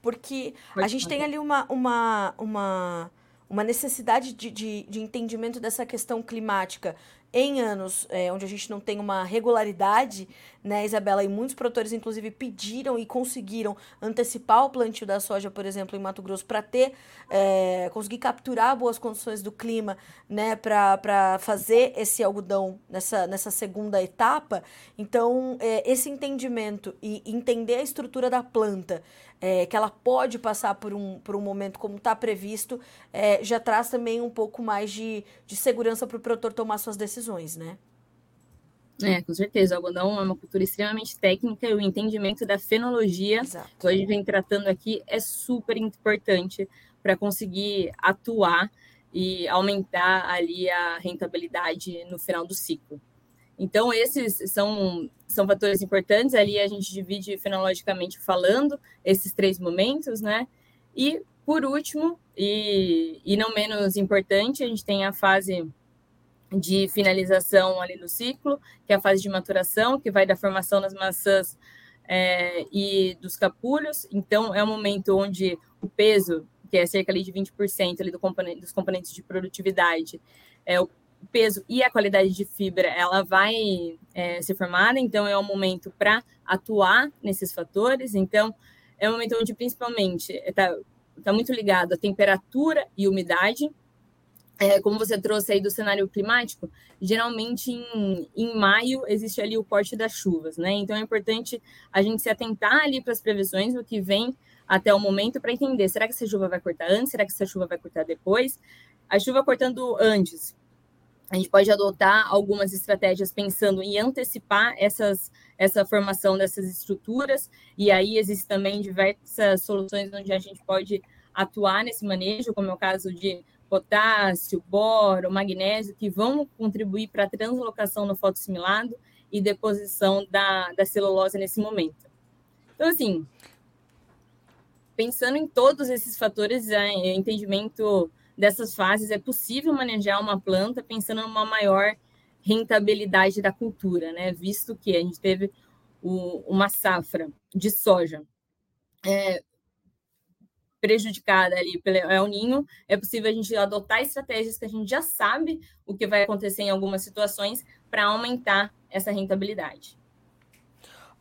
[SPEAKER 1] porque a gente tem ali uma, uma, uma, uma necessidade de, de, de entendimento dessa questão climática em anos é, onde a gente não tem uma regularidade, né, Isabela? E muitos produtores, inclusive, pediram e conseguiram antecipar o plantio da soja, por exemplo, em Mato Grosso, para ter, é, conseguir capturar boas condições do clima, né, para fazer esse algodão nessa, nessa segunda etapa. Então, é, esse entendimento e entender a estrutura da planta é, que ela pode passar por um, por um momento como está previsto, é, já traz também um pouco mais de, de segurança para o produtor tomar suas decisões, né?
[SPEAKER 3] É, com certeza. O algodão é uma cultura extremamente técnica e o entendimento da fenologia, Exato. que a gente vem tratando aqui, é super importante para conseguir atuar e aumentar ali a rentabilidade no final do ciclo. Então, esses são, são fatores importantes. Ali a gente divide fenologicamente falando esses três momentos, né? E, por último, e, e não menos importante, a gente tem a fase de finalização ali no ciclo, que é a fase de maturação, que vai da formação das maçãs é, e dos capulhos. Então, é um momento onde o peso, que é cerca ali de 20% ali do componente, dos componentes de produtividade, é, o peso e a qualidade de fibra ela vai é, ser formada, então é um momento para atuar nesses fatores. Então, é um momento onde principalmente está tá muito ligado à temperatura e umidade. É, como você trouxe aí do cenário climático, geralmente em, em maio existe ali o corte das chuvas, né? Então é importante a gente se atentar ali para as previsões do que vem até o momento para entender: será que essa chuva vai cortar antes? Será que essa chuva vai cortar depois? A chuva cortando antes a gente pode adotar algumas estratégias pensando em antecipar essas, essa formação dessas estruturas, e aí existem também diversas soluções onde a gente pode atuar nesse manejo, como é o caso de potássio, boro, magnésio, que vão contribuir para a translocação no fotossimilado e deposição da, da celulose nesse momento. Então, assim, pensando em todos esses fatores, é, entendimento dessas fases é possível manejar uma planta pensando numa maior rentabilidade da cultura, né? Visto que a gente teve o, uma safra de soja é, prejudicada ali pelo El Ninho, é possível a gente adotar estratégias que a gente já sabe o que vai acontecer em algumas situações para aumentar essa rentabilidade.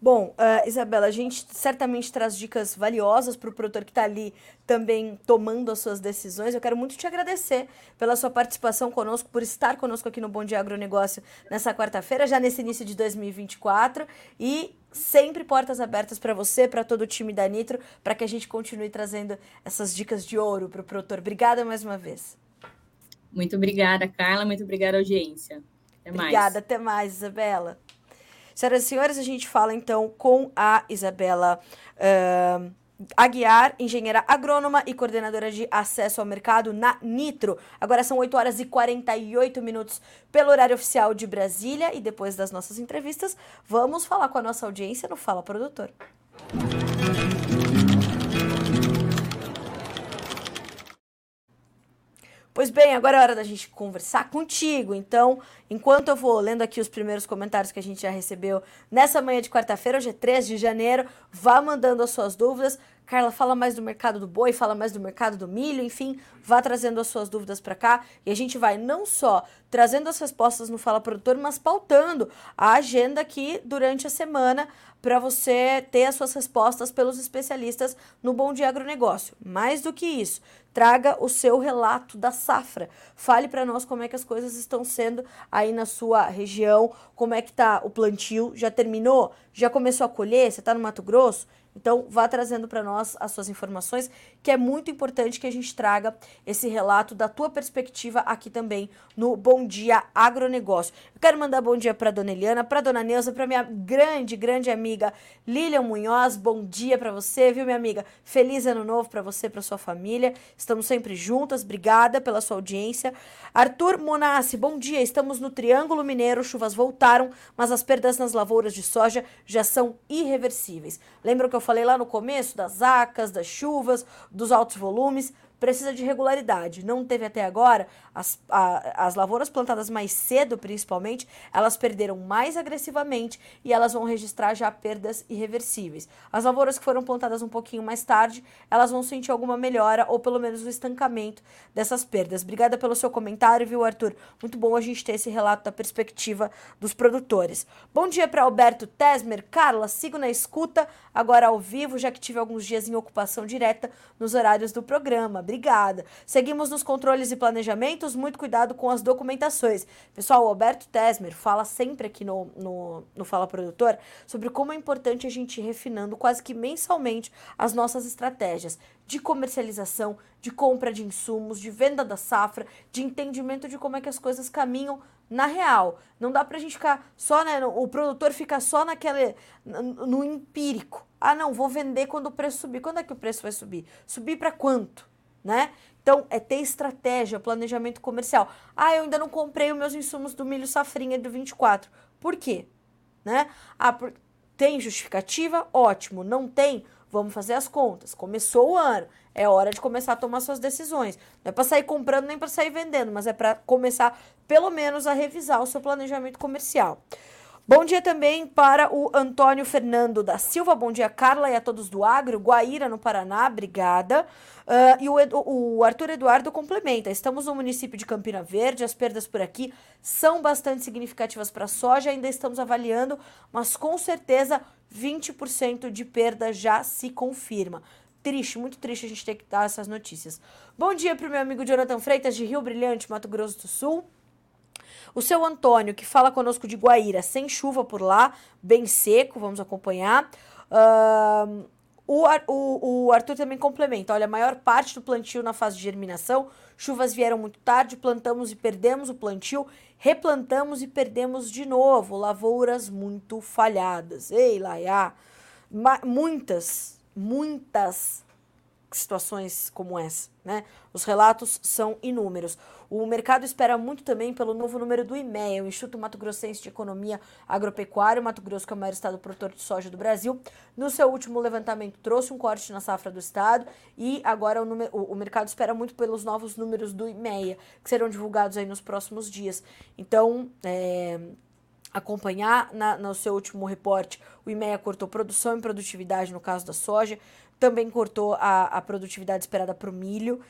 [SPEAKER 1] Bom, uh, Isabela, a gente certamente traz dicas valiosas para o produtor que está ali também tomando as suas decisões. Eu quero muito te agradecer pela sua participação conosco, por estar conosco aqui no Bom Dia Agronegócio nessa quarta-feira, já nesse início de 2024. E sempre portas abertas para você, para todo o time da Nitro, para que a gente continue trazendo essas dicas de ouro para o produtor. Obrigada mais uma vez.
[SPEAKER 3] Muito obrigada, Carla. Muito obrigada, audiência.
[SPEAKER 1] Até mais. Obrigada, até mais, Isabela. Senhoras e senhores, a gente fala então com a Isabela uh, Aguiar, engenheira agrônoma e coordenadora de acesso ao mercado na Nitro. Agora são 8 horas e 48 minutos pelo horário oficial de Brasília e depois das nossas entrevistas, vamos falar com a nossa audiência no Fala Produtor. Pois bem, agora é hora da gente conversar contigo. Então, enquanto eu vou lendo aqui os primeiros comentários que a gente já recebeu nessa manhã de quarta-feira, hoje é 3 de janeiro, vá mandando as suas dúvidas. Carla, fala mais do mercado do boi, fala mais do mercado do milho, enfim, vá trazendo as suas dúvidas para cá e a gente vai não só trazendo as respostas no Fala Produtor, mas pautando a agenda aqui durante a semana para você ter as suas respostas pelos especialistas no Bom Dia Agronegócio. Mais do que isso, traga o seu relato da safra. Fale para nós como é que as coisas estão sendo aí na sua região, como é que tá o plantio, já terminou? Já começou a colher? Você está no Mato Grosso? Então, vá trazendo para nós as suas informações, que é muito importante que a gente traga esse relato da tua perspectiva aqui também no Bom Dia Agronegócio. Eu quero mandar bom dia para dona Eliana, para dona Neuza, para minha grande, grande amiga Lilian Munhoz. Bom dia para você, viu, minha amiga? Feliz ano novo para você, para sua família. Estamos sempre juntas. Obrigada pela sua audiência. Arthur Monassi, bom dia. Estamos no Triângulo Mineiro, chuvas voltaram, mas as perdas nas lavouras de soja já são irreversíveis. Lembram que eu falei lá no começo das acas, das chuvas, dos altos volumes? Precisa de regularidade. Não teve até agora, as, a, as lavouras plantadas mais cedo, principalmente, elas perderam mais agressivamente e elas vão registrar já perdas irreversíveis. As lavouras que foram plantadas um pouquinho mais tarde, elas vão sentir alguma melhora ou pelo menos o estancamento dessas perdas. Obrigada pelo seu comentário, viu, Arthur? Muito bom a gente ter esse relato da perspectiva dos produtores. Bom dia para Alberto Tesmer. Carla, sigo na escuta, agora ao vivo, já que tive alguns dias em ocupação direta nos horários do programa. Obrigada. Seguimos nos controles e planejamentos, muito cuidado com as documentações. Pessoal, o Alberto Tesmer fala sempre aqui no, no, no Fala Produtor sobre como é importante a gente ir refinando quase que mensalmente as nossas estratégias de comercialização, de compra de insumos, de venda da safra, de entendimento de como é que as coisas caminham na real. Não dá pra gente ficar só, né? O produtor fica só naquele. no empírico. Ah, não, vou vender quando o preço subir. Quando é que o preço vai subir? Subir para quanto? Né? Então, é ter estratégia, planejamento comercial. Ah, eu ainda não comprei os meus insumos do milho safrinha do 24. Por quê? Né? Ah, por... tem justificativa? Ótimo. Não tem? Vamos fazer as contas. Começou o ano. É hora de começar a tomar suas decisões. Não é para sair comprando nem para sair vendendo, mas é para começar, pelo menos, a revisar o seu planejamento comercial. Bom dia também para o Antônio Fernando da Silva. Bom dia, Carla, e a todos do Agro. Guaíra, no Paraná, obrigada. Uh, e o, o, Arthur Eduardo complementa. Estamos no município de Campina Verde. As perdas por aqui são bastante significativas para a soja. Ainda estamos avaliando, mas com certeza 20% de perda já se confirma. Triste, muito triste a gente ter que dar essas notícias. Bom dia para o meu amigo Jonathan Freitas, de Rio Brilhante, Mato Grosso do Sul. O seu Antônio, que fala conosco de Guaíra, sem chuva por lá, bem seco, vamos acompanhar. Uh, o, o, o Arthur também complementa: olha, a maior parte do plantio na fase de germinação, chuvas vieram muito tarde, plantamos e perdemos o plantio, replantamos e perdemos de novo, lavouras muito falhadas. Ei, Laia, muitas, muitas situações como essa, né? Os relatos são inúmeros. O mercado espera muito também pelo novo número do IMEA, o Instituto Mato Grossense de Economia Agropecuária, Mato Grosso, que é o maior estado produtor de soja do Brasil. No seu último levantamento, trouxe um corte na safra do estado e agora o, número, o, o mercado espera muito pelos novos números do IMEA, que serão divulgados aí nos próximos dias. Então, é, acompanhar na, no seu último reporte, o IMEA cortou produção e produtividade no caso da soja, também cortou a, a produtividade esperada para o milho.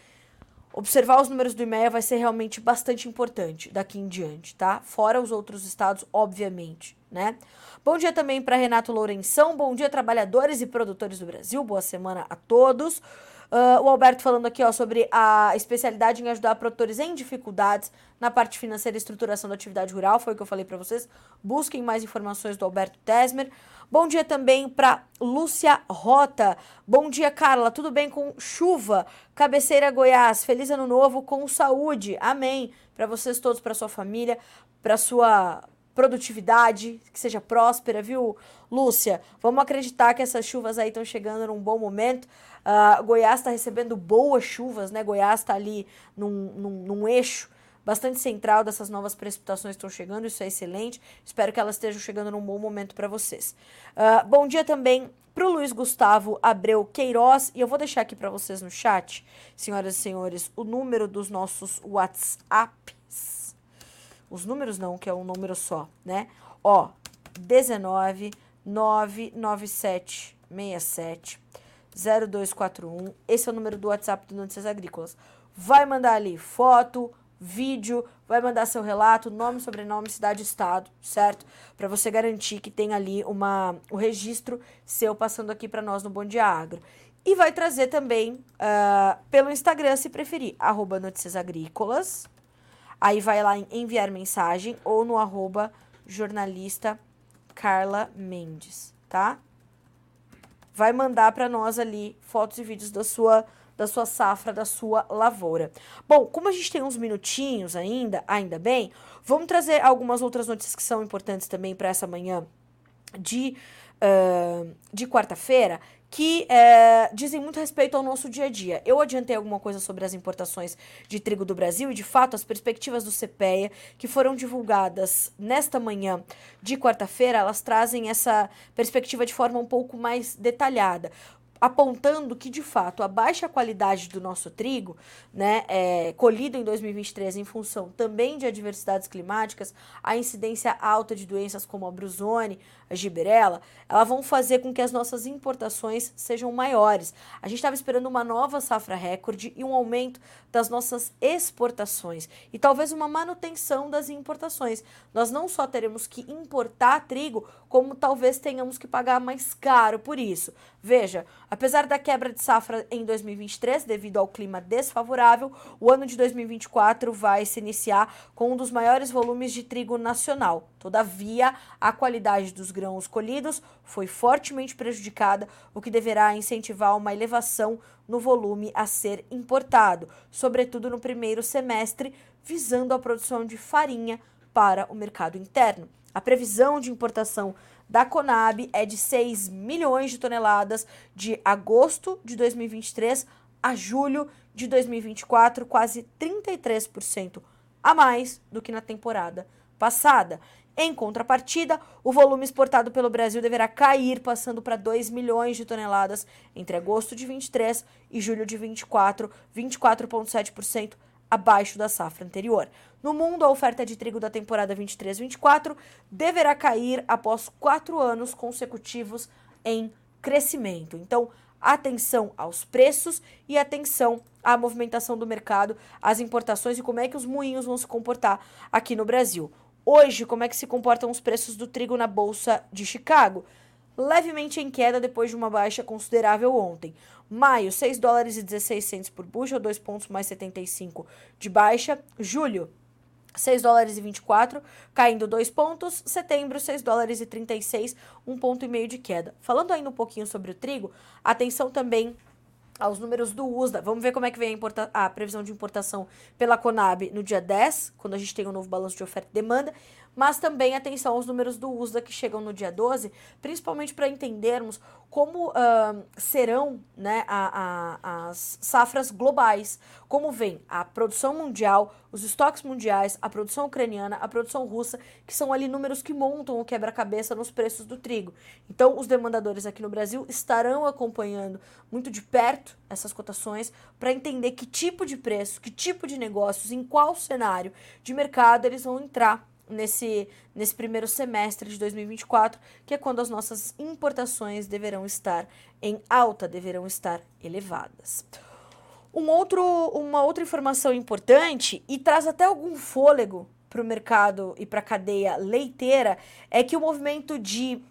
[SPEAKER 1] Observar os números do IMEA vai ser realmente bastante importante daqui em diante, tá? Fora os outros estados, obviamente, né? Bom dia também para Renato Lourenção, bom dia trabalhadores e produtores do Brasil, boa semana a todos. Uh, o Alberto falando aqui ó, sobre a especialidade em ajudar produtores em dificuldades na parte financeira e estruturação da atividade rural, foi o que eu falei para vocês. Busquem mais informações do Alberto Tesmer. Bom dia também para Lúcia Rota. Bom dia, Carla. Tudo bem com chuva? Cabeceira Goiás. Feliz ano novo com saúde. Amém. Para vocês todos, para sua família, para sua produtividade, que seja próspera, viu, Lúcia? Vamos acreditar que essas chuvas aí estão chegando num bom momento. Uh, Goiás está recebendo boas chuvas, né? Goiás está ali num, num, num eixo bastante central dessas novas precipitações estão chegando, isso é excelente. Espero que elas estejam chegando num bom momento para vocês. Uh, bom dia também para o Luiz Gustavo Abreu Queiroz, e eu vou deixar aqui para vocês no chat, senhoras e senhores, o número dos nossos WhatsApps. Os números não, que é um número só, né? Ó, 19 997 67 0241. Esse é o número do WhatsApp do Notícias Agrícolas. Vai mandar ali foto, vídeo, vai mandar seu relato, nome, sobrenome, cidade estado, certo? Para você garantir que tem ali uma, o registro seu passando aqui para nós no Bom Dia Agro. E vai trazer também uh, pelo Instagram, se preferir, arroba Notícias Agrícolas. Aí vai lá em enviar mensagem ou no arroba jornalista Carla Mendes, tá? Vai mandar para nós ali fotos e vídeos da sua da sua safra, da sua lavoura. Bom, como a gente tem uns minutinhos ainda, ainda bem, vamos trazer algumas outras notícias que são importantes também para essa manhã de, uh, de quarta-feira, que é, dizem muito respeito ao nosso dia a dia. Eu adiantei alguma coisa sobre as importações de trigo do Brasil e, de fato, as perspectivas do CPEA, que foram divulgadas nesta manhã de quarta-feira, elas trazem essa perspectiva de forma um pouco mais detalhada apontando que, de fato, a baixa qualidade do nosso trigo, né, é, colhido em 2023 em função também de adversidades climáticas, a incidência alta de doenças como a brusone, a giberela, elas vão fazer com que as nossas importações sejam maiores. A gente estava esperando uma nova safra recorde e um aumento das nossas exportações e talvez uma manutenção das importações. Nós não só teremos que importar trigo, como talvez tenhamos que pagar mais caro por isso. Veja, apesar da quebra de safra em 2023 devido ao clima desfavorável, o ano de 2024 vai se iniciar com um dos maiores volumes de trigo nacional. Todavia, a qualidade dos grãos colhidos foi fortemente prejudicada, o que deverá incentivar uma elevação no volume a ser importado, sobretudo no primeiro semestre, visando a produção de farinha para o mercado interno. A previsão de importação da Conab é de 6 milhões de toneladas de agosto de 2023 a julho de 2024, quase 33% a mais do que na temporada passada. Em contrapartida, o volume exportado pelo Brasil deverá cair, passando para 2 milhões de toneladas entre agosto de 23 e julho de 24, 24,7% abaixo da safra anterior. No mundo, a oferta de trigo da temporada 23-24 deverá cair após quatro anos consecutivos em crescimento. Então, atenção aos preços e atenção à movimentação do mercado, às importações e como é que os moinhos vão se comportar aqui no Brasil. Hoje, como é que se comportam os preços do trigo na Bolsa de Chicago? Levemente em queda depois de uma baixa considerável ontem. Maio, 6 dólares e 16 centos por bushel, 2 pontos mais 75 de baixa. Julho, 6 dólares e 24, caindo 2 pontos. Setembro, 6 dólares e 36, 1 ponto e meio de queda. Falando ainda um pouquinho sobre o trigo, atenção também aos números do USDA. Vamos ver como é que vem a, a, previsão de importação pela Conab no dia 10, quando a gente tem um novo balanço de oferta e demanda, mas também atenção aos números do USDA que chegam no dia 12, principalmente para entendermos como uh, serão né, a, a, as safras globais, como vem a produção mundial, os estoques mundiais, a produção ucraniana, a produção russa, que são ali números que montam o quebra-cabeça nos preços do trigo. Então, os demandadores aqui no Brasil estarão acompanhando muito de perto essas cotações para entender que tipo de preço, que tipo de negócios, em qual cenário de mercado eles vão entrar nesse, nesse primeiro semestre de 2024, que é quando as nossas importações deverão estar em alta, deverão estar elevadas. Um outro, uma outra informação importante e traz até algum fôlego para o mercado e para a cadeia leiteira é que o movimento de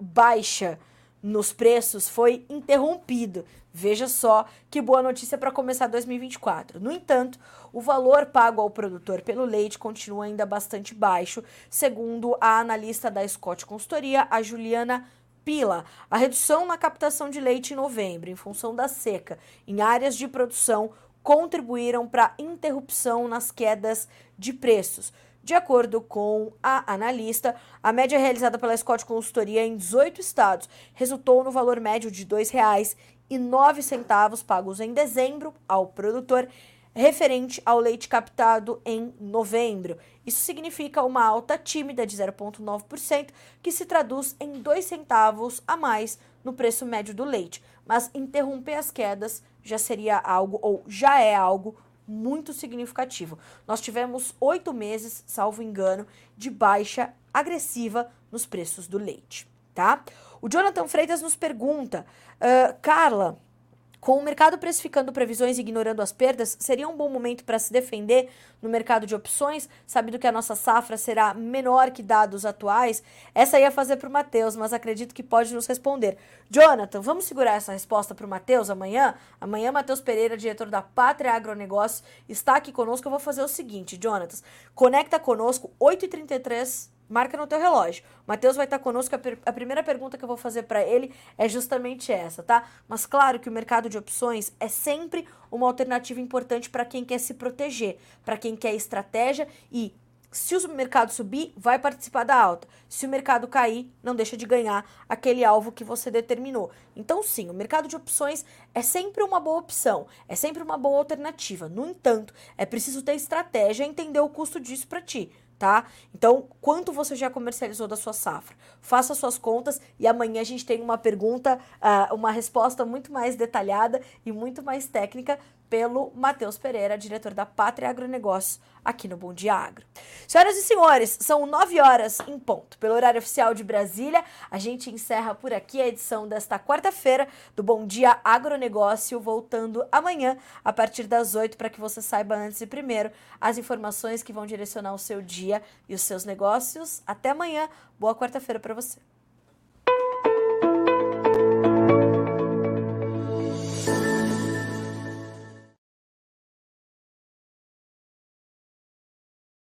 [SPEAKER 1] baixa nos preços foi interrompido. Veja só que boa notícia para começar 2024. No entanto, o valor pago ao produtor pelo leite continua ainda bastante baixo, segundo a analista da Scott Consultoria, a Juliana Pila. A redução na captação de leite em novembro, em função da seca em áreas de produção, contribuíram para a interrupção nas quedas de preços. De acordo com a analista, a média realizada pela Scott Consultoria em 18 estados resultou no valor médio de R$ 2,09 pagos em dezembro ao produtor, referente ao leite captado em novembro. Isso significa uma alta tímida de 0,9%, que se traduz em 2 centavos a mais no preço médio do leite. Mas interromper as quedas já seria algo, ou já é algo, muito significativo. Nós tivemos oito meses, salvo engano, de baixa agressiva nos preços do leite, tá? O Jonathan Freitas nos pergunta, uh, Carla, com o mercado precificando previsões e ignorando as perdas, seria um bom momento para se defender no mercado de opções, sabendo que a nossa safra será menor que dados atuais? Essa ia fazer para o Matheus, mas acredito que pode nos responder. Jonathan, vamos segurar essa resposta para o Matheus amanhã? Amanhã, Matheus Pereira, diretor da Pátria Agronegócios, está aqui conosco. Eu vou fazer o seguinte, Jonathan, conecta conosco, 8h33 marca no teu relógio. O Matheus vai estar conosco. A, a, primeira pergunta que eu vou fazer para ele é justamente essa, tá? Mas claro que o mercado de opções é sempre uma alternativa importante para quem quer se proteger, para quem quer estratégia e se o mercado subir, vai participar da alta. Se o mercado cair, não deixa de ganhar aquele alvo que você determinou. Então, sim, o mercado de opções é sempre uma boa opção, é sempre uma boa alternativa. No entanto, é preciso ter estratégia e entender o custo disso para ti tá? Então, quanto você já comercializou da sua safra? Faça suas contas e amanhã a gente tem uma pergunta, uh, uma resposta muito mais detalhada e muito mais técnica pelo Matheus Pereira, diretor da Pátria Agronegócio, aqui no Bom Dia Agro. Senhoras e senhores, são nove horas em ponto. Pelo horário oficial de Brasília, a gente encerra por aqui a edição desta quarta-feira do Bom Dia Agronegócio, voltando amanhã a partir das oito para que você saiba antes e primeiro as informações que vão direcionar o seu dia e os seus negócios. Até amanhã. Boa quarta-feira para você.